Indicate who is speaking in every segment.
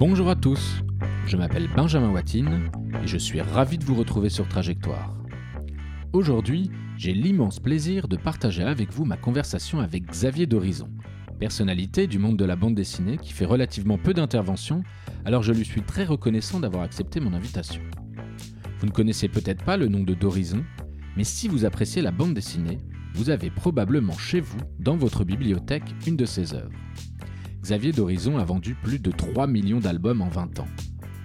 Speaker 1: Bonjour à tous, je m'appelle Benjamin Watine et je suis ravi de vous retrouver sur Trajectoire. Aujourd'hui, j'ai l'immense plaisir de partager avec vous ma conversation avec Xavier d'Horizon, personnalité du monde de la bande dessinée qui fait relativement peu d'interventions, alors je lui suis très reconnaissant d'avoir accepté mon invitation. Vous ne connaissez peut-être pas le nom de d'Horizon, mais si vous appréciez la bande dessinée, vous avez probablement chez vous, dans votre bibliothèque, une de ses œuvres. Xavier d'Horizon a vendu plus de 3 millions d'albums en 20 ans.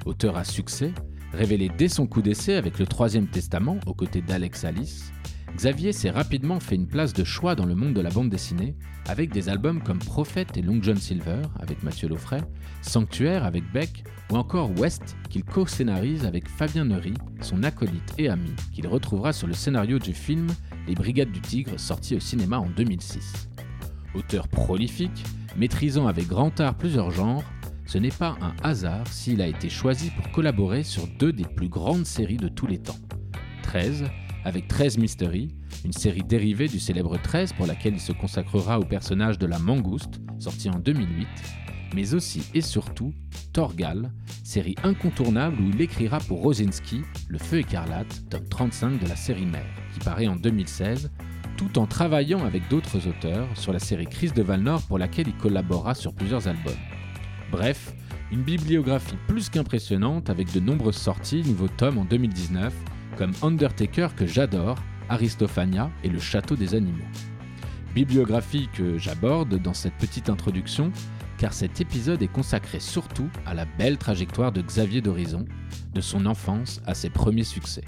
Speaker 1: Auteur à succès, révélé dès son coup d'essai avec le Troisième Testament aux côtés d'Alex Alice, Xavier s'est rapidement fait une place de choix dans le monde de la bande dessinée, avec des albums comme Prophète et Long John Silver avec Mathieu Laufray, Sanctuaire avec Beck, ou encore West qu'il co-scénarise avec Fabien Neury, son acolyte et ami, qu'il retrouvera sur le scénario du film Les Brigades du Tigre sorti au cinéma en 2006. Auteur prolifique, maîtrisant avec grand art plusieurs genres, ce n'est pas un hasard s'il a été choisi pour collaborer sur deux des plus grandes séries de tous les temps. 13, avec 13 Mystery, une série dérivée du célèbre 13 pour laquelle il se consacrera au personnage de la mangouste, sorti en 2008, mais aussi et surtout Torgal, série incontournable où il écrira pour Rosinski Le Feu écarlate, tome 35 de la série mère, qui paraît en 2016, tout en travaillant avec d'autres auteurs sur la série Chris de Valnor pour laquelle il collabora sur plusieurs albums. Bref, une bibliographie plus qu'impressionnante avec de nombreuses sorties, nouveaux tomes en 2019, comme Undertaker que j'adore, Aristophania et Le Château des Animaux. Bibliographie que j'aborde dans cette petite introduction, car cet épisode est consacré surtout à la belle trajectoire de Xavier d'Horizon, de son enfance à ses premiers succès.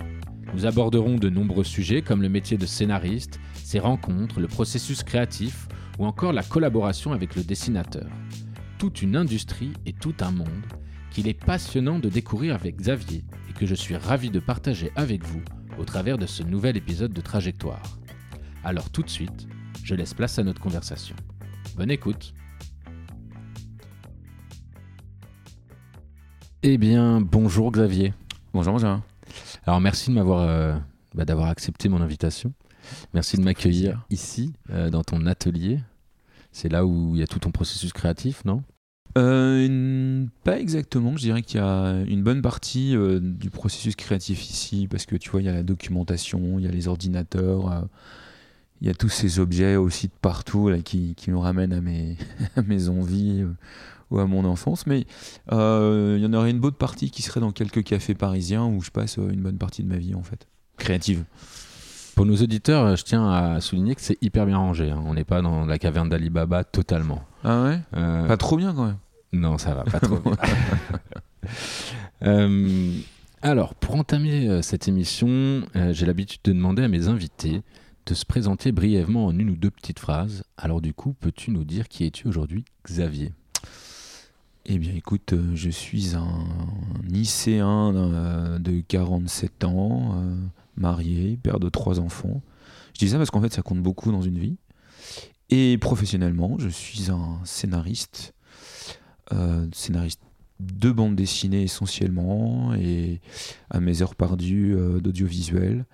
Speaker 1: Nous aborderons de nombreux sujets comme le métier de scénariste, ses rencontres, le processus créatif ou encore la collaboration avec le dessinateur. Toute une industrie et tout un monde qu'il est passionnant de découvrir avec Xavier et que je suis ravi de partager avec vous au travers de ce nouvel épisode de Trajectoire. Alors tout de suite, je laisse place à notre conversation. Bonne écoute Eh bien, bonjour Xavier.
Speaker 2: Bonjour Benjamin.
Speaker 1: Alors merci de m'avoir euh, bah, d'avoir accepté mon invitation. Merci de m'accueillir ici, euh, dans ton atelier. C'est là où il y a tout ton processus créatif, non?
Speaker 2: Euh, Pas exactement. Je dirais qu'il y a une bonne partie du processus créatif ici, parce que tu vois, il y a la documentation, il y a les ordinateurs, il y a tous ces objets aussi de partout là, qui, qui nous ramènent à mes, à mes envies ou à mon enfance. Mais euh, il y en aurait une bonne partie qui serait dans quelques cafés parisiens où je passe euh, une bonne partie de ma vie en fait. Créative.
Speaker 1: Pour nos auditeurs, je tiens à souligner que c'est hyper bien rangé. Hein. On n'est pas dans la caverne d'Alibaba totalement.
Speaker 2: Ah ouais? Euh, Pas trop bien quand même.
Speaker 1: Non, ça va, pas trop bien. alors, pour entamer cette émission, j'ai l'habitude de demander à mes invités de se présenter brièvement en une ou deux petites phrases. Alors du coup, peux-tu nous dire qui es-tu aujourd'hui, Xavier?
Speaker 2: Eh bien, écoute, euh, je suis un, lycéen euh, de 47 ans, euh, marié, père de trois enfants. Je dis ça parce qu'en fait, ça compte beaucoup dans une vie. Et professionnellement, je suis un scénariste, scénariste de bande dessinée essentiellement, et à mes heures perdues d'audiovisuel,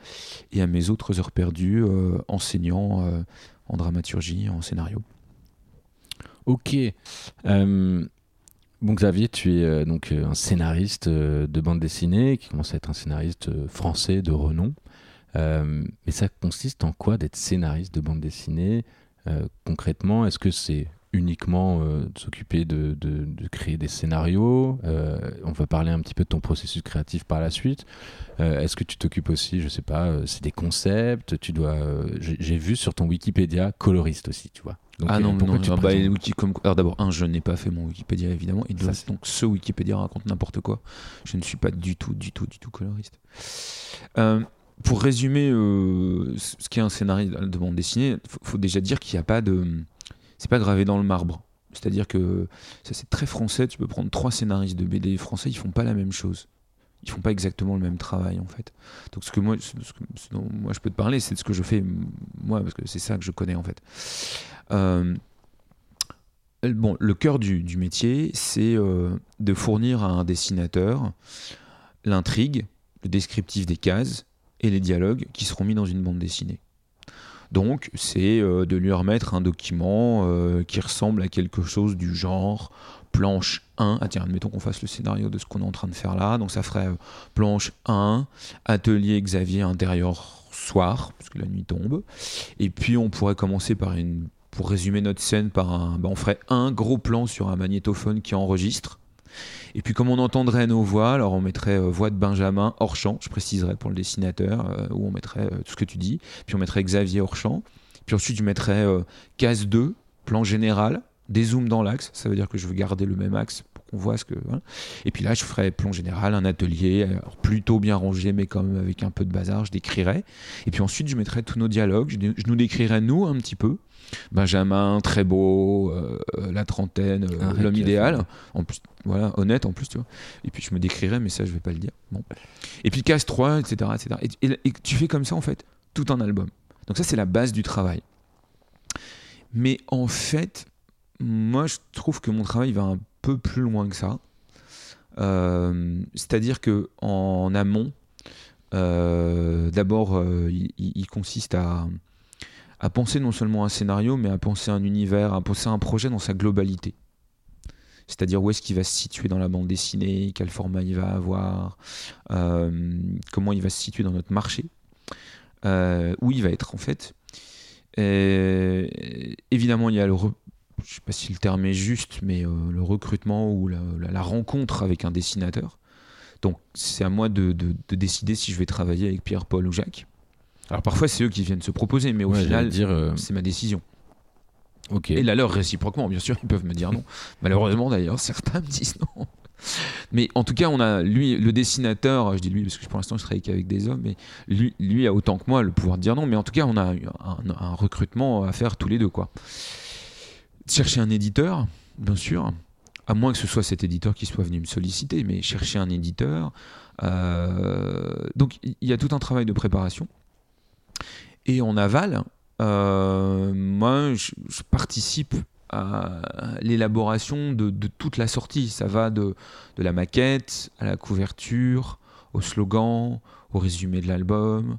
Speaker 2: et à mes autres heures perdues enseignant en dramaturgie, en scénario.
Speaker 1: Ok. Bon Xavier, tu es euh, donc euh, un scénariste euh, de bande dessinée qui commence à être un scénariste français de renom. mais ça consiste en quoi d'être scénariste de bande dessinée Concrètement, est-ce que c'est uniquement de s'occuper de, créer des scénarios On va parler un petit peu de ton processus créatif par la suite. est-ce que tu t'occupes aussi, je sais pas, c'est des concepts Tu dois. J'ai vu sur ton Wikipédia coloriste aussi, tu vois
Speaker 2: ah non, pourquoi tu bah, comme... Alors d'abord, un, je n'ai pas fait mon Wikipédia évidemment, et deux, donc ce Wikipédia raconte n'importe quoi. Je ne suis pas du tout, du tout, du tout coloriste. Euh, pour résumer euh, ce qu'est un scénario de bande dessinée, faut, faut déjà dire qu'il n'y a pas de, c'est pas gravé dans le marbre. C'est-à-dire que ça c'est très français. Tu peux prendre trois scénaristes de BD français, ils font pas la même chose ils font pas exactement le même travail en fait. Donc ce que moi, dont moi je peux te parler, c'est de ce que je fais moi parce que c'est ça que je connais en fait. Euh, bon, le cœur du, métier, c'est euh, de fournir à un dessinateur l'intrigue, le descriptif des cases et les dialogues qui seront mis dans une bande dessinée. Donc, c'est euh, de lui remettre un document qui ressemble à quelque chose du genre planche 1. Ah tiens, admettons qu'on fasse le scénario de ce qu'on est en train de faire là. Donc ça ferait euh, planche 1, atelier Xavier intérieur soir, parce que la nuit tombe. Et puis on pourrait commencer par une. Pour résumer notre scène, par un, bah, on ferait un gros plan sur un magnétophone qui enregistre. Et puis comme on entendrait nos voix, alors on mettrait euh, voix de Benjamin hors champ, je préciserai pour le dessinateur, euh, où on mettrait tout ce que tu dis. Puis on mettrait Xavier hors champ. Puis ensuite je mettrais case 2, plan général, des zooms dans l'axe, ça veut dire que je veux garder le même axe pour qu'on voit ce que. Et puis là, je ferai plan général, un atelier, plutôt bien rangé, mais quand même avec un peu de bazar, je décrirai. Et puis ensuite, je mettrai tous nos dialogues, je, nous décrirai nous un petit peu. Benjamin, très beau, euh, la trentaine, euh, l'homme idéal. En plus, voilà, honnête en plus, tu vois. Et puis je me décrirai, mais ça, je vais pas le dire. Bon. Et puis casse 3, etc. etc. et tu fais comme ça, en fait, tout un album. Donc ça, c'est la base du travail. Mais en fait, moi, je trouve que mon travail va un peu plus loin que ça. Euh, c'est-à-dire que en amont, euh, d'abord, euh, il, consiste à, à, penser non seulement un scénario, mais à penser un univers, à penser un projet dans sa globalité. C'est-à-dire où est-ce qu'il va se situer dans la bande dessinée, quel format il va avoir, comment il va se situer dans notre marché, où il va être en fait. évidemment, il y a le, ne sais pas si le terme est juste, mais euh, le recrutement ou la, rencontre avec un dessinateur. Donc c'est à moi de, décider si je vais travailler avec Pierre, Paul ou Jacques. Alors parfois c'est eux qui viennent se proposer, mais au final euh, c'est ma décision. Et là leur réciproquement, bien sûr, ils peuvent me dire non. Malheureusement d'ailleurs, certains me disent non. Mais en tout cas, on a lui, le dessinateur, je dis lui parce que pour l'instant je travaille qu'avec des hommes, mais lui, lui a autant que moi le pouvoir de dire non. Mais en tout cas, on a un, un recrutement à faire tous les deux, quoi chercher un éditeur, bien sûr, à moins que ce soit cet éditeur qui soit venu me solliciter, mais chercher un éditeur. Euh, donc il y a tout un travail de préparation. Et en aval, euh, moi, je, participe à l'élaboration de, toute la sortie. Ça va de, de, la maquette à la couverture, au slogan, au résumé de l'album,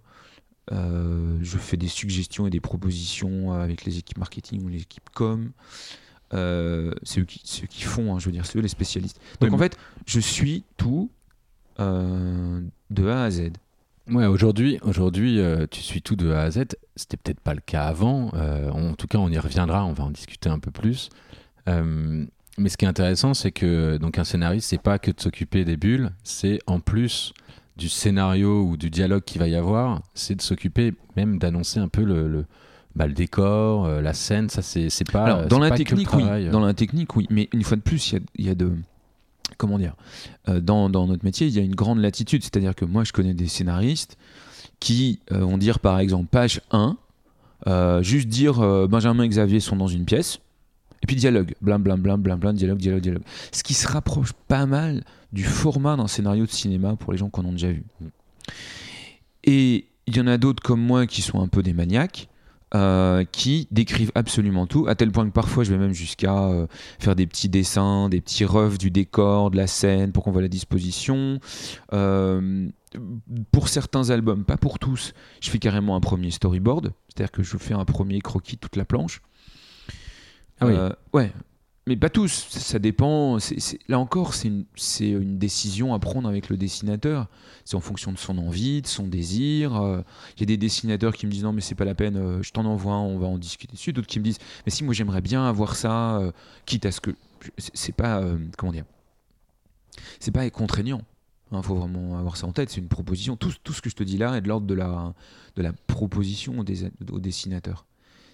Speaker 2: euh, je fais des suggestions et des propositions avec les équipes marketing ou les équipes com. Euh, c'est eux, qui font, hein, je veux dire, c'est eux les spécialistes. Donc en fait, je suis tout euh, de A à Z.
Speaker 1: Ouais, aujourd'hui, aujourd'hui, tu suis tout de A à Z. C'était peut-être pas le cas avant. en tout cas, on y reviendra. On va en discuter un peu plus. mais ce qui est intéressant, c'est que donc un scénariste, c'est pas que de s'occuper des bulles, c'est en plus du scénario ou du dialogue qu'il va y avoir, c'est de s'occuper même d'annoncer un peu le, le, bah, le décor, euh, la scène. Ça, c'est pas.
Speaker 2: Alors, dans la technique, oui.
Speaker 1: Euh.
Speaker 2: Dans la technique, oui. Mais une fois de plus, il y, y a, de. Comment dire euh, dans, dans, notre métier, il y a une grande latitude. C'est-à-dire que moi, je connais des scénaristes qui vont dire, par exemple, page 1, juste dire Benjamin et Xavier sont dans une pièce. Et puis dialogue, blam blam blam blam blam, dialogue, dialogue, dialogue. Ce qui se rapproche pas mal du format d'un scénario de cinéma pour les gens qu'on a déjà vu. Et il y en a d'autres comme moi qui sont un peu des maniaques. Euh, qui décrivent absolument tout, à tel point que parfois je vais même jusqu'à euh, faire des petits dessins, des petits refs du décor, de la scène, pour qu'on voit la disposition. Euh, pour certains albums, pas pour tous, je fais carrément un premier storyboard, c'est-à-dire que je fais un premier croquis toute la planche.
Speaker 1: Ah oui.
Speaker 2: ouais, mais pas tous, ça dépend. là encore, c'est une, décision à prendre avec le dessinateur. C'est en fonction de son envie, de son désir. Euh, il y a des dessinateurs qui me disent non, mais c'est pas la peine, euh, je t'en envoie, on va en discuter dessus. D'autres qui me disent mais si, moi j'aimerais bien avoir ça, euh, quitte à ce que. C'est pas. comment dire C'est pas contraignant. Il hein, faut vraiment avoir ça en tête. C'est une proposition. Tout, ce que je te dis là est de l'ordre de la, de la proposition au dessinateur.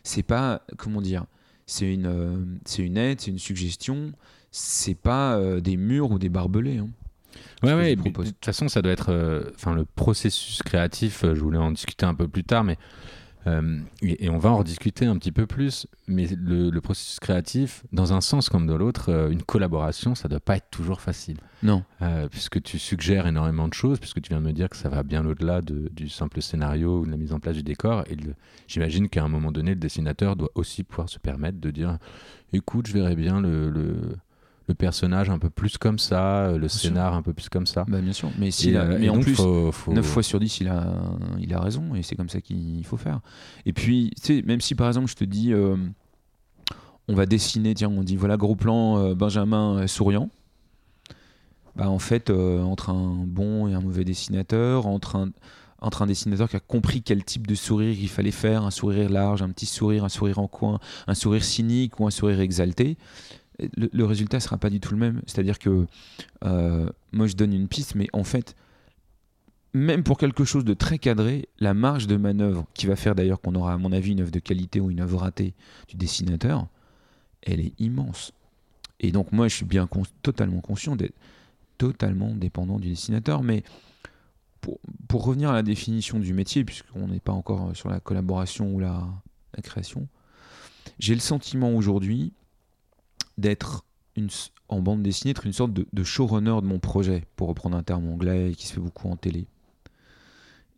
Speaker 2: C'est pas. Comment dire c'est une, euh, c'est une aide, c'est une suggestion, c'est pas euh, des murs ou des barbelés. Hein,
Speaker 1: ouais, ouais, de toute façon, ça doit être. Euh, enfin, le processus créatif, je voulais en discuter un peu plus tard, mais euh, et, on va en rediscuter un petit peu plus, mais le, processus créatif, dans un sens comme dans l'autre, euh, une collaboration, ça doit pas être toujours facile.
Speaker 2: Non.
Speaker 1: Euh, puisque tu suggères énormément de choses, puisque tu viens de me dire que ça va bien au-delà du simple scénario ou de la mise en place du décor. Et j'imagine qu'à un moment donné, le dessinateur doit aussi pouvoir se permettre de dire écoute, je verrais bien le le personnage un peu plus comme ça, euh, le scénar un peu plus comme ça.
Speaker 2: Bah, bien sûr, mais, si euh, mais en plus, 9 fois sur 10, il a, il a raison et c'est comme ça qu'il faut faire. Et puis, tu sais, même si par exemple je te dis, euh, on va dessiner, tiens, on dit voilà gros plan Benjamin souriant. Bah, en fait, entre un bon et un mauvais dessinateur, entre un, entre un dessinateur qui a compris quel type de sourire il fallait faire, un sourire large, un petit sourire, un sourire en coin, un sourire cynique ou un sourire exalté, le, résultat ne sera pas du tout le même. C'est-à-dire que euh, moi je donne une piste, mais en fait, même pour quelque chose de très cadré, la marge de manœuvre, qui va faire d'ailleurs qu'on aura à mon avis une œuvre de qualité ou une œuvre ratée du dessinateur, elle est immense. Et donc moi je suis bien totalement conscient d'être totalement dépendant du dessinateur, mais pour, revenir à la définition du métier, puisqu'on n'est pas encore sur la collaboration ou la, création, j'ai le sentiment aujourd'hui d'être en bande dessinée, être une sorte de, showrunner de mon projet, pour reprendre un terme anglais qui se fait beaucoup en télé.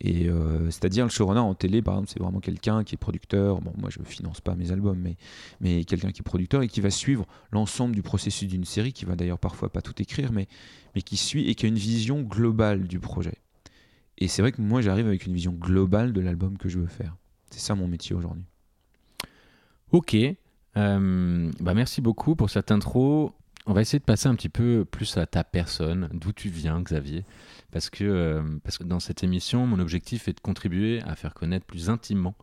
Speaker 2: Et euh, c'est-à-dire le showrunner en télé, par exemple, c'est vraiment quelqu'un qui est producteur. Bon, moi je ne finance pas mes albums, mais, mais quelqu'un qui est producteur et qui va suivre l'ensemble du processus d'une série, qui va d'ailleurs parfois pas tout écrire, mais, mais qui suit et qui a une vision globale du projet. Et c'est vrai que moi, j'arrive avec une vision globale de l'album que je veux faire. C'est ça mon métier aujourd'hui.
Speaker 1: Ok. Euh, bah merci beaucoup pour cette intro. On va essayer de passer un petit peu plus à ta personne, d'où tu viens, Xavier. Parce que, euh, parce que dans cette émission, mon objectif est de contribuer à faire connaître plus intimement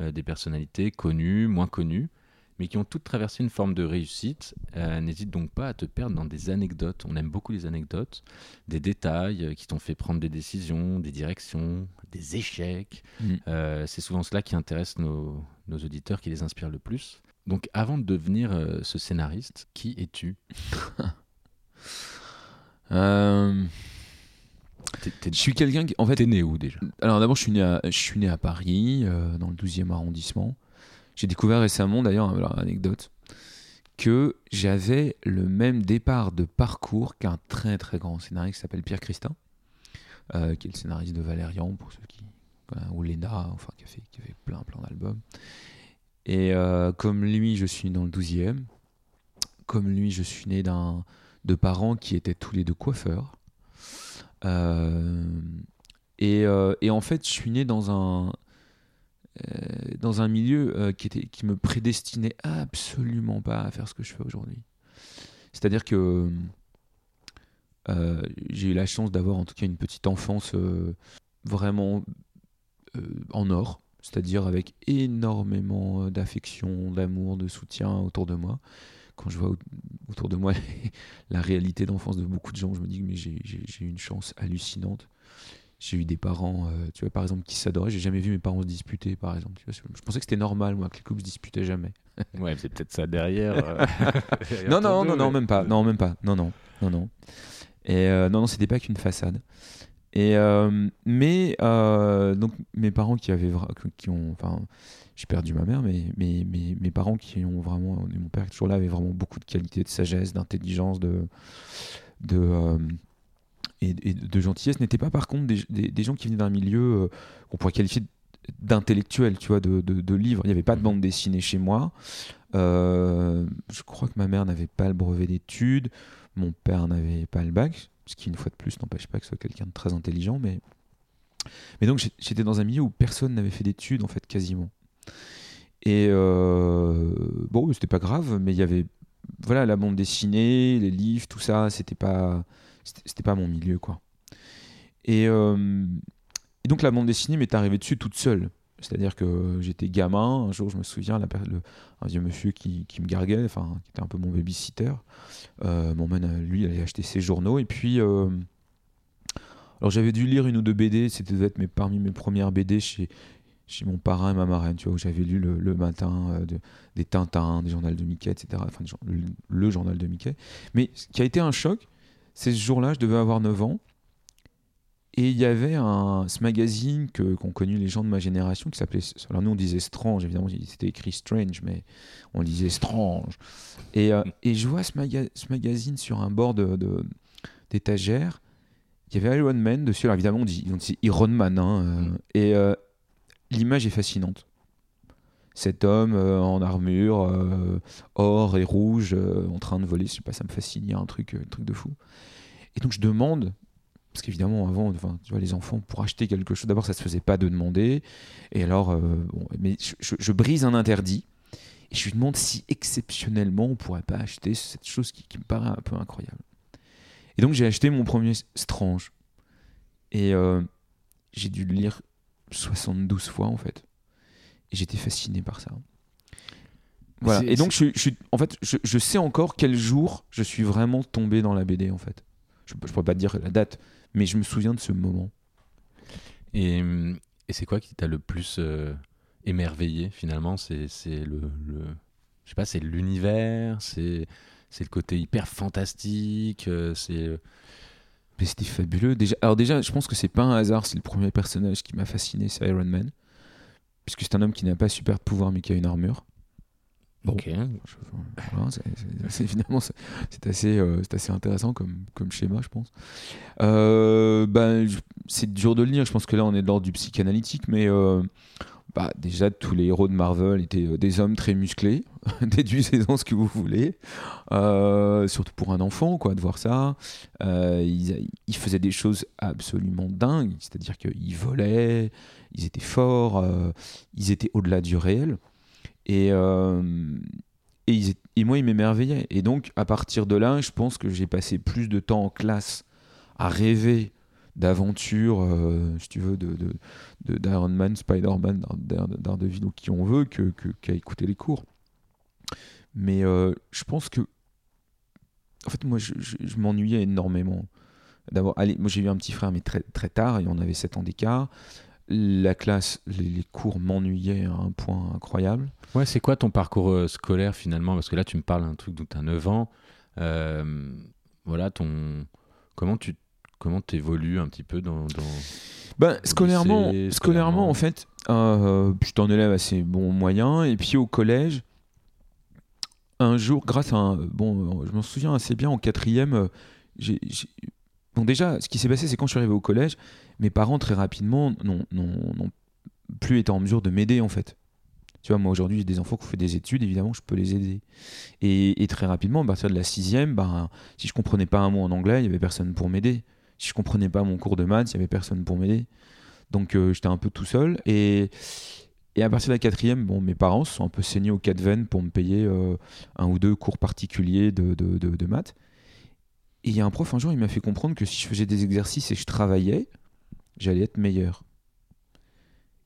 Speaker 1: euh, des personnalités connues, moins connues, mais qui ont toutes traversé une forme de réussite. Euh, n'hésite donc pas à te perdre dans des anecdotes. On aime beaucoup les anecdotes, des détails qui t'ont fait prendre des décisions, des directions, des échecs. Mm. Euh, c'est souvent cela qui intéresse nos, auditeurs, qui les inspire le plus. Donc avant de devenir ce scénariste, qui es-tu?
Speaker 2: Je suis quelqu'un qui. En fait,
Speaker 1: t'es né où déjà?
Speaker 2: Alors d'abord, je suis né à, je suis né à Paris, dans le 12e arrondissement. J'ai découvert récemment, d'ailleurs, anecdote, que j'avais le même départ de parcours qu'un très très grand scénariste qui s'appelle Pierre Christin, euh, qui est le scénariste de Valérian, pour ceux qui. ou Léna, enfin, qui a fait, qui a fait plein plein d'albums. Et euh, comme lui, je suis dans le 12e. Comme lui, je suis né d'un de parents qui étaient tous les deux coiffeurs. Euh, et, et, en fait, je suis né dans un, euh, dans un milieu euh, qui, était, qui me prédestinait absolument pas à faire ce que je fais aujourd'hui. C'est-à-dire que euh, j'ai eu la chance d'avoir en tout cas une petite enfance vraiment en or, c'est-à-dire avec énormément d'affection, d'amour, de soutien autour de moi. Quand je vois autour de moi la réalité d'enfance de beaucoup de gens, je me dis que j'ai une chance hallucinante j'ai eu des parents, euh, tu vois, par exemple, qui s'adoraient. J'ai jamais vu mes parents se disputer, par exemple. je pensais que c'était normal, moi, que les couples se disputaient jamais.
Speaker 1: ouais, c'est peut-être ça derrière. Euh,
Speaker 2: non, non, non, non, même pas. Non, même pas. Non, non, non, non. Et euh, non, non, c'était pas qu'une façade. Et mais donc mes parents qui avaient qui ont, enfin, j'ai perdu ma mère, mais, mais, mais mes parents qui ont vraiment, mon père est toujours là, avait vraiment beaucoup de qualité, de sagesse, d'intelligence, de de et, de gentillesse n'étaient pas par contre des, gens qui venaient d'un milieu euh, qu'on pourrait qualifier d'intellectuel, tu vois, de, de, livres. Il n'y avait pas de bande dessinée chez moi. Euh, je crois que ma mère n'avait pas le brevet d'études, mon père n'avait pas le bac, ce qui, une fois de plus, n'empêche pas que ce soit quelqu'un de très intelligent, mais... Mais donc j'étais dans un milieu où personne n'avait fait d'études, en fait, quasiment. Et euh, bon, c'était pas grave, mais il y avait voilà la bande dessinée, les livres, tout ça, c'était pas c'était pas mon milieu, quoi. Euh, et, donc la bande dessinée m'est arrivée dessus toute seule. C'est-à-dire que j'étais gamin, un jour je me souviens, la, un vieux monsieur qui, me garguait, enfin, qui était un peu mon babysitter, euh, m'emmène, lui, aller acheter ses journaux. Et puis, euh, alors j'avais dû lire une ou deux BD, c'était être mes, parmi mes premières BD chez, chez mon parrain et ma marraine, tu vois, où j'avais lu le, matin des Tintins, des journaux de Mickey, etc. Enfin, le, le, journal de Mickey. Mais ce qui a été un choc, c'est ce jour-là, je devais avoir 9 ans. Et il y avait un, ce magazine que, qu'ont connu les gens de ma génération qui s'appelait. Alors nous on disait Strange, évidemment, c'était écrit Strange, mais on disait Strange. Et, euh, et je vois ce, ce, magazine sur un bord de, d'étagère. Il y avait Iron Man dessus. Alors évidemment, on dit, on dit Iron Man. Hein, euh, mm. et euh, l'image est fascinante. Cet homme en armure, or et rouge, en train de voler, je sais pas, ça me fascine, il y a un truc, un truc de fou. Et donc je demande, parce qu'évidemment avant, enfin, tu vois, les enfants pour acheter quelque chose, d'abord ça se faisait pas de demander, et alors, euh, bon, mais je, brise un interdit. Et je lui demande si exceptionnellement on pourrait pas acheter cette chose qui, qui me paraît un peu incroyable. Et donc j'ai acheté mon premier Strange. Et euh, j'ai dû le lire 72 fois en fait. Et j'étais fasciné par ça. Voilà. Et donc je, je en fait, je, je sais encore quel jour je suis vraiment tombé dans la BD en fait. Je, je pourrais pas te dire la date, mais je me souviens de ce moment.
Speaker 1: Et, c'est quoi qui t'a le plus euh, émerveillé finalement? C'est le, le- c'est l'univers, c'est c'est le côté hyper fantastique, euh, c'est
Speaker 2: fabuleux. Alors déjà, je pense que c'est pas un hasard. C'est le premier personnage qui m'a fasciné, c'est Iron Man, puisque c'est un homme qui n'a pas super de pouvoir mais qui a une armure. Bon. voilà, c'est- finalement, c'est assez, euh, assez intéressant comme, comme schéma, je pense. Euh, ben, c'est dur de le lire. Je pense que là, on est de l'ordre du psychanalytique, mais euh, bah, déjà, tous les héros de Marvel étaient euh, des hommes très musclés. Déduisez-en ce que vous voulez. Surtout pour un enfant, quoi, de voir ça. Ils, ils faisaient des choses absolument dingues. C'est-à-dire qu'ils volaient, ils étaient forts, ils étaient au-delà du réel. Et, euh, et, ils et moi, ils m'émerveillaient. Et donc, à partir de là, je pense que j'ai passé plus de temps en classe à rêver d'aventures, euh, si tu veux, de, d'Iron Man, Spider-Man, Dare- Daredevil ou qui on veut, que, que- qu'à écouter les cours. Mais euh, je pense que. En fait, moi, je, je- m'ennuyais énormément. Allez, moi, j'ai eu un petit frère, mais très, très tard, et on avait 7 ans d'écart. La classe, les, cours m'ennuyaient à un point incroyable.
Speaker 1: Ouais, c'est quoi ton parcours euh, scolaire finalement? Parce que là, tu me parles d'un truc d'où tu as 9 ans. Euh, voilà, ton comment tu comment évolues un petit peu dans, dans-
Speaker 2: Ben, scolairement,
Speaker 1: lycée,
Speaker 2: scolairement, en fait, euh, j'étais un élève assez bon moyen. Et puis au collège, un jour, grâce à un. Bon, je m'en souviens assez bien, en quatrième, euh, j'ai- Bon, déjà, ce qui s'est passé, c'est quand je suis arrivé au collège, mes parents, très rapidement, n'ont plus été en mesure de m'aider, en fait. Tu vois, moi aujourd'hui, j'ai des enfants qui ont fait des études, évidemment, je peux les aider. Et, très rapidement, à partir de la sixième, ben, si je comprenais pas un mot en anglais, il y avait personne pour m'aider. Si je comprenais pas mon cours de maths, il y avait personne pour m'aider. Donc euh, j'étais un peu tout seul. Et, à partir de la quatrième, bon, mes parents se sont un peu saignés au quatre veines pour me payer euh, un ou deux cours particuliers de, de, de- de maths. Et il y a un prof un jour, il m'a fait comprendre que si je faisais des exercices et que je travaillais, j'allais être meilleur.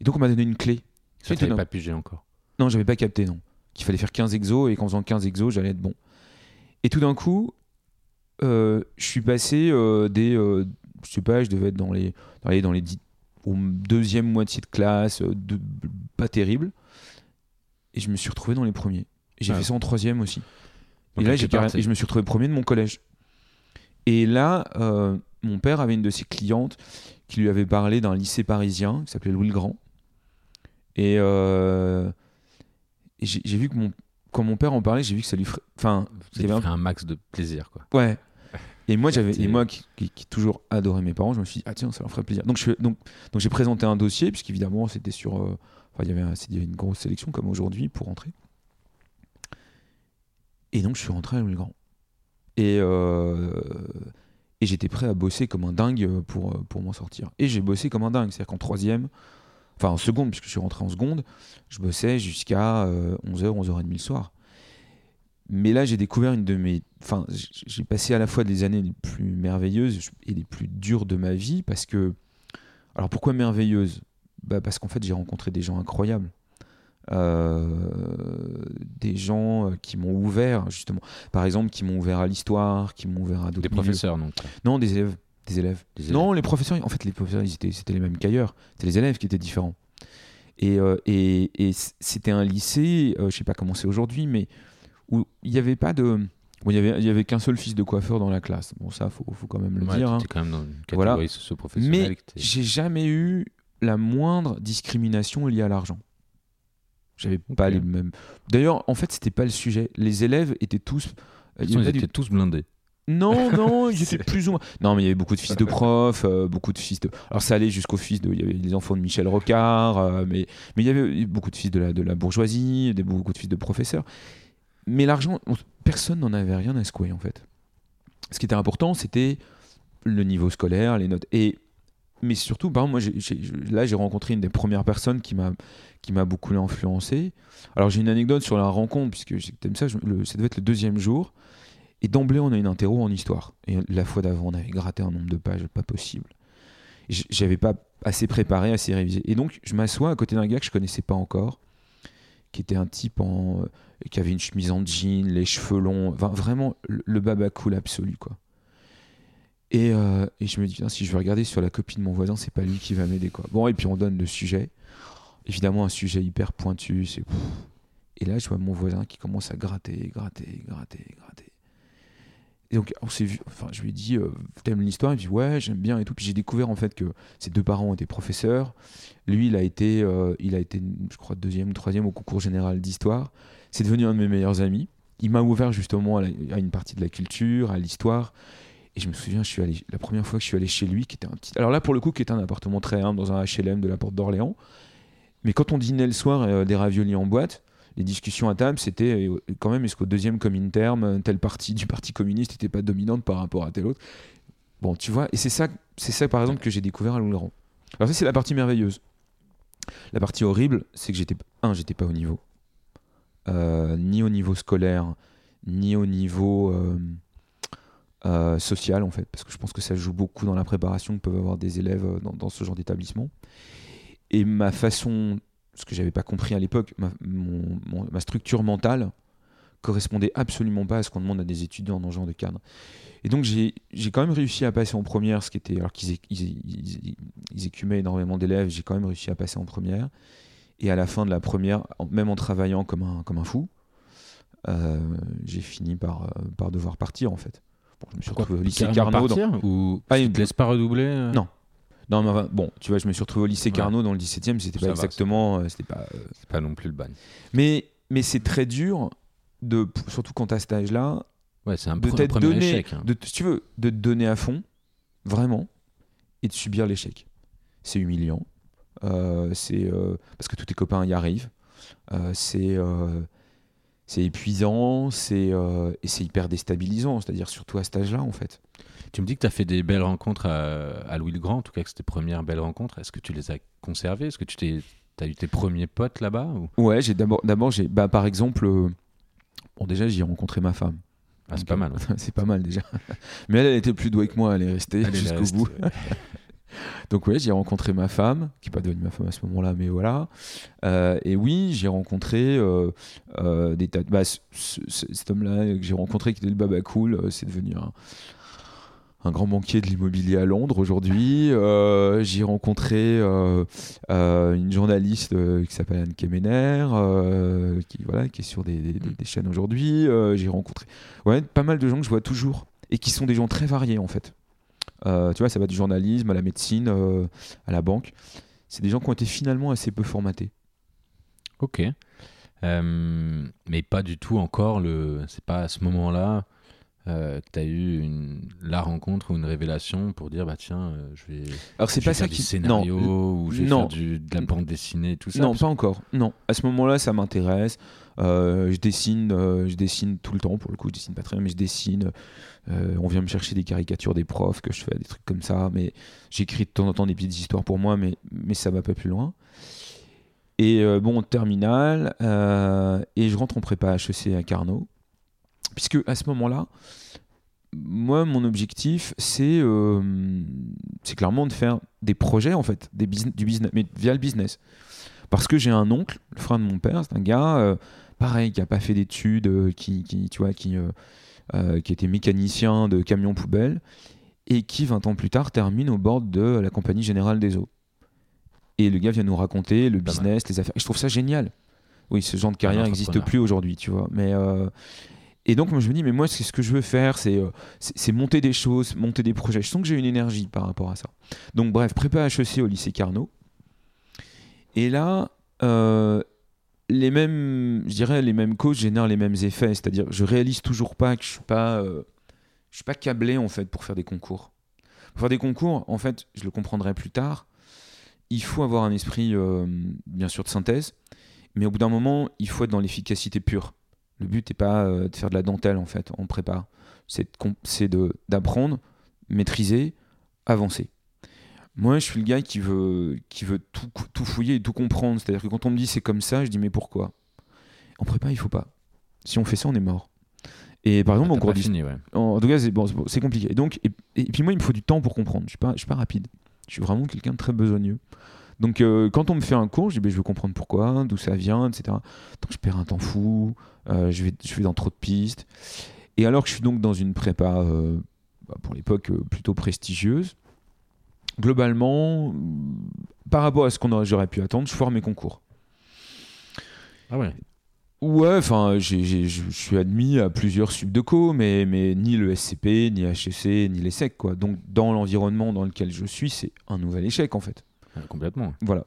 Speaker 2: Et donc on m'a donné une clé.
Speaker 1: Ça, t'avais pas pigé encore.
Speaker 2: non, j'avais pas capté, non. Qu'il fallait faire 15 exos et qu'en faisant 15 exos, j'allais être bon. Et tout d'un coup, euh, je suis passé euh, des. euh, je sais pas, je devais être dans les, dans les, dans les dix- au deuxième moitié de classe, euh, de- pas terrible. Et je me suis retrouvé dans les premiers. J'ai
Speaker 1: Ah.
Speaker 2: fait ça en troisième aussi.
Speaker 1: Donc,
Speaker 2: et là, j'ai et je me suis retrouvé premier de mon collège. Et là, mon père avait une de ses clientes qui lui avait parlé d'un lycée parisien qui s'appelait Louis le Grand. Et, euh, et j'ai vu que mon, quand mon père en parlait, j'ai vu que ça lui ferait. Enfin,
Speaker 1: ça
Speaker 2: avait un-
Speaker 1: un max de plaisir, quoi.
Speaker 2: Ouais. Et moi, j'avais, et moi qui, qui, qui toujours adoré mes parents, je me suis dit, ah tiens, ça leur ferait plaisir. Donc, je, donc, donc j'ai présenté un dossier, puisqu'évidemment, c'était sur. euh, enfin, il y avait un- il y avait une grosse sélection, comme aujourd'hui, pour rentrer. Et donc, je suis rentré à Louis le Grand. Et, euh, et j'étais prêt à bosser comme un dingue pour, euh, pour m'en sortir. Et j'ai bossé comme un dingue. C'est-à-dire qu'en troisième, enfin en seconde, puisque je suis rentré en seconde, je bossais jusqu'à 11h, 11h30 le soir. Mais là, j'ai découvert une de mes. Enfin, j'ai passé à la fois des années les plus merveilleuses et les plus dures de ma vie parce que. Alors pourquoi merveilleuses? Bah Parce qu'en fait, j'ai rencontré des gens incroyables. Euh, des gens euh, qui m'ont ouvert, justement. Par exemple, qui m'ont ouvert à l'histoire, qui m'ont ouvert à d'autres
Speaker 1: Des
Speaker 2: milieux.
Speaker 1: professeurs, donc.
Speaker 2: Non, des élèves. Des élèves.
Speaker 1: Des élèves.
Speaker 2: Non, les professeurs, en fait, les professeurs, ils étaient, c'était les mêmes qu'ailleurs. C'était les élèves qui étaient différents. Et, euh, et, c'était un lycée, euh, je sais pas comment c'est aujourd'hui, mais où il n'y avait pas de. Bon, il y avait, y avait qu'un seul fils de coiffeur dans la classe. Bon, ça, faut, faut quand même le
Speaker 1: Ouais,
Speaker 2: dire. hein.
Speaker 1: quand même dans une
Speaker 2: Voilà.
Speaker 1: catégorie socio-professionnelle.
Speaker 2: Mais j'ai jamais eu la moindre discrimination liée à l'argent. J'avais pas les mêmes. D'ailleurs, en fait, c'était pas le sujet. Les élèves étaient tous. Avait
Speaker 1: ils
Speaker 2: du-
Speaker 1: étaient tous blindés.
Speaker 2: non, non, ils étaient plus ou moins. Non, mais il y avait beaucoup de fils de profs, euh, beaucoup de fils de. Alors ça allait jusqu'aux fils de. Il y avait les enfants de Michel Rocard, euh, mais mais il y avait beaucoup de fils de la de la bourgeoisie, des beaucoup de fils de professeurs. Mais l'argent, on- personne n'en avait rien à secouer en fait. Ce qui était important, c'était le niveau scolaire, les notes. Et mais surtout, exemple, moi, là, j'ai rencontré une des premières personnes qui m'a qui m'a beaucoup influencé. Alors, j'ai une anecdote sur la rencontre, puisque j'aime ça, le, ça devait être le deuxième jour. Et d'emblée, on a une interro en histoire. Et la fois d'avant, on avait gratté un nombre de pages pas possible. J'avais pas assez préparé, assez révisé. Et donc, je m'assois à côté d'un gars que je connaissais pas encore, qui était un type en, qui avait une chemise en jean, les cheveux longs, vraiment le baba cool absolu, quoi. Et, euh, et, je me dis, si je vais regarder sur la copie de mon voisin, c'est pas lui qui va m'aider. quoi. Bon, et puis on donne le sujet. Évidemment, un sujet hyper pointu. Et là, je vois mon voisin qui commence à gratter, gratter, gratter, gratter. Et donc, on s'est vu. Enfin, je lui ai dit, euh, t'aimes l'histoire? Il me dit, ouais, j'aime bien et tout. Puis j'ai découvert en fait que ses deux parents étaient professeurs. Lui, il a été, euh, il a été, je crois, deuxième ou troisième au concours général d'histoire. C'est devenu un de mes meilleurs amis. Il m'a ouvert justement à, une partie de la culture, à l'histoire. Et je me souviens, je suis allé, la première fois que je suis allé chez lui, qui était un petit. Alors là, pour le coup, qui était un appartement très humble dans un HLM de la Porte d'Orléans. Mais quand on dînait le soir euh, des raviolis en boîte, les discussions à table, c'était euh, quand même est-ce qu'au deuxième terme, telle partie du Parti communiste n'était pas dominante par rapport à telle autre. Bon, tu vois, et c'est ça, ça par exemple que j'ai découvert à Louis-Laurent. Alors ça, c'est la partie merveilleuse. La partie horrible, c'est que j'étais un, j'étais pas au niveau, euh, ni au niveau scolaire, ni au niveau euh, social en fait, parce que je pense que ça joue beaucoup dans la préparation que peuvent avoir des élèves euh, dans, ce genre d'établissement. Et ma façon, ce que j'avais pas compris à l'époque, ma, structure mentale correspondait absolument pas à ce qu'on demande à des étudiants dans ce genre de cadre. Et donc j'ai quand même réussi à passer en première, ce qui était alors qu'ils ils, écumaient énormément d'élèves, j'ai quand même réussi à passer en première. Et à la fin de la première, même en travaillant comme un, comme un fou, euh, j'ai fini par, par devoir partir en fait
Speaker 1: je me suis retrouvé au lycée Carnot. Dans... Ou ah, tu te laisses pas redoubler euh
Speaker 2: Non. Non, mais bon, tu vois, je me suis retrouvé au lycée Carnot dans le 17 e c'était pas exactement. Euh, c'était pas,
Speaker 1: euh, pas non plus le ban.
Speaker 2: Mais, mais c'est très dur, de, surtout quand tu as cet âge-là,
Speaker 1: ouais, c'est un de donné, échec,
Speaker 2: hein. de, si tu veux, de te donner à fond, vraiment, et de subir l'échec. C'est humiliant. c'est parce que tous tes copains y arrivent. c'est c'est épuisant, c'est euh, et c'est hyper déstabilisant, c'est-à-dire surtout à cet âge-là en fait.
Speaker 1: Tu me dis que tu as fait des belles rencontres à, Louis le Grand, en tout cas que c'était tes premières belles rencontres. Est-ce que tu les as conservées? Est-ce que tu t'es, as eu tes premiers potes là-bas ou...
Speaker 2: Ouais, j'ai d'abord, d'abord j'ai, bah, par exemple, euh, bon déjà j'ai rencontré ma femme.
Speaker 1: Ah, c'est pas mal.
Speaker 2: c'est pas mal déjà. Mais elle, elle était plus douée que moi, elle est restée jusqu'au bout. Donc oui, j'ai rencontré ma femme, qui n'est pas devenue ma femme à ce moment-là, mais voilà. Euh, et oui, j'ai rencontré euh, euh, des tas de... Bah, cet homme-là que j'ai rencontré, qui était le Baba Cool, c'est devenu un, grand banquier de l'immobilier à Londres aujourd'hui. j'ai rencontré une journaliste qui s'appelle Anne Kemener, qui, voilà, qui est sur des, des chaînes aujourd'hui. j'ai rencontré ouais, pas mal de gens que je vois toujours et qui sont des gens très variés en fait. Euh, tu vois, ça va du journalisme à la médecine, euh, à la banque. C'est des gens qui ont été finalement assez peu formatés.
Speaker 1: Ok. Euh, mais pas du tout encore le. C'est pas à ce moment-là que tu as eu une, la rencontre ou une révélation pour dire bah tiens, je vais.
Speaker 2: Alors c'est pas ça qui.
Speaker 1: scénario ou je vais faire du, de la bande dessinée, tout ça.
Speaker 2: Non, pas encore. Non. À ce moment-là, ça m'intéresse. je dessine, je dessine tout le temps. Pour le coup, je dessine pas très bien, mais je dessine. Euh, on vient me chercher des caricatures des profs que je fais, des trucs comme ça. Mais j'écris de temps en temps des petites histoires pour moi, mais, mais ça va pas plus loin. Et euh, bon, terminal, euh, et je rentre en prépa HEC à Carnot. Puisque à ce moment-là, moi, mon objectif, c'est c'est clairement de faire des projets, en fait, des du business, mais via le business. Parce que j'ai un oncle, le frère de mon père, c'est un gars, pareil, qui a pas fait d'études, qui, qui, tu vois, qui euh, qui était mécanicien de camions poubelles et qui 20 ans plus tard termine au bord de la compagnie générale des eaux. Et le gars vient nous raconter le business, les affaires. Et je trouve ça génial. Oui, ce genre de carrière n'existe plus aujourd'hui, tu vois. Mais euh, et donc moi je me dis mais moi c'est ce que je veux faire, c'est euh, c'est monter des choses, monter des projets. Je sens que j'ai une énergie par rapport à ça. Donc bref, prépa HEC au lycée Carnot. Et là, les mêmes, je dirais, les mêmes causes génèrent les mêmes effets. C'est-à-dire, je réalise toujours pas que je suis pas, euh, je suis pas câblé en fait pour faire des concours. Pour faire des concours, en fait, je le comprendrai plus tard. Il faut avoir un esprit, euh, bien sûr, de synthèse, mais au bout d'un moment, il faut être dans l'efficacité pure. Le but n'est pas euh, de faire de la dentelle en fait, on prépare. C'est d'apprendre, maîtriser, avancer. Moi, je suis le gars qui veut, qui veut tout, tout fouiller et tout comprendre. C'est-à-dire que quand on me dit c'est comme ça, je dis mais pourquoi? En prépa, il faut pas. Si on fait ça, on est mort. Et par exemple,
Speaker 1: Ah,
Speaker 2: en cours
Speaker 1: fini, ouais.
Speaker 2: En tout cas, c'est bon, compliqué. Et donc, et, et puis moi, il me faut du temps pour comprendre. Je suis pas, je suis pas rapide. Je suis vraiment quelqu'un de très besogneux. Donc, euh, quand on me fait un cours, je dis, je veux comprendre pourquoi, d'où ça vient, etc. Donc, je perds un temps fou. euh, je vais, je vais dans trop de pistes. Et alors que je suis donc dans une prépa, euh, bah, pour l'époque, plutôt prestigieuse, globalement, par rapport à ce qu'on aurait, j'aurais pu attendre, je foire mes concours.
Speaker 1: Ah ouais.
Speaker 2: Ouais, enfin, je suis admis à plusieurs subdeco, mais, mais ni le SCP, ni HEC, ni l'ESSEC, quoi. Donc, dans l'environnement dans lequel je suis, c'est un nouvel échec, en fait.
Speaker 1: Ouais, complètement.
Speaker 2: Voilà.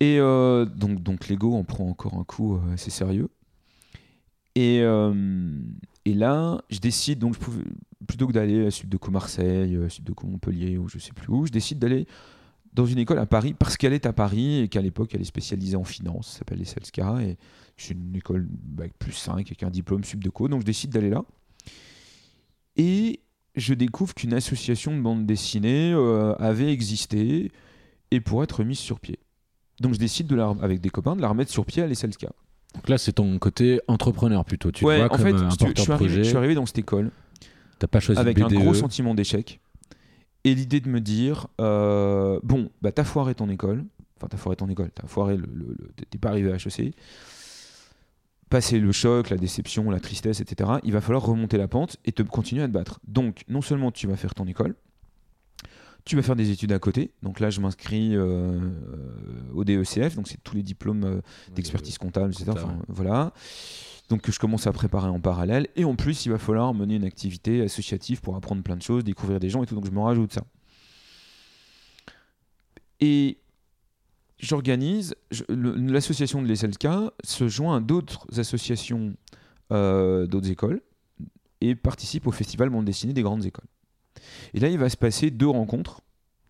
Speaker 2: Et euh, donc, donc l'ego en prend encore un coup euh, assez sérieux. Et, euh, et là, je décide, donc, je pouvais, plutôt que d'aller à Subdeco Marseille, euh, Subdeco Montpellier, ou je sais plus où, je décide d'aller dans une école à Paris, parce qu'elle est à Paris, et qu'à l'époque, elle est spécialisée en finance, ça s'appelle les Selska, et c'est une école bac plus 5, avec un diplôme Subdeco, donc je décide d'aller là. Et je découvre qu'une association de bande dessinée euh, avait existé, et pour être mise sur pied. Donc je décide de la, avec des copains de la remettre sur pied à l'ESLK.
Speaker 1: Donc là, c'est ton côté entrepreneur plutôt. Tu te
Speaker 2: ouais,
Speaker 1: vois
Speaker 2: en
Speaker 1: comme
Speaker 2: fait,
Speaker 1: un
Speaker 2: je, arrivé, suis arrivé dans cette école
Speaker 1: T'as pas choisi
Speaker 2: avec un
Speaker 1: BDE.
Speaker 2: gros sentiment d'échec et l'idée de me dire euh, bon, bah t'as foiré ton école, enfin t'as foiré ton école, t'as foiré le, le- le- t'es pas arrivé à HEC, passé le choc, la déception, la tristesse, etc. Il va falloir remonter la pente et te continuer à te battre. Donc non seulement tu vas faire ton école, tu vas faire des études à côté. Donc là, je m'inscris euh, euh, au DECF, donc c'est tous les diplômes euh, d'expertise comptable, etc. Enfin, voilà. Donc je commence à préparer en parallèle. Et en plus, il va falloir mener une activité associative pour apprendre plein de choses, découvrir des gens et tout. Donc je me rajoute ça. Et j'organise, l'association de l'ESLK se joint à d'autres associations euh, d'autres écoles et participe au festival bande dessinée des grandes écoles. Et là, il va se passer deux rencontres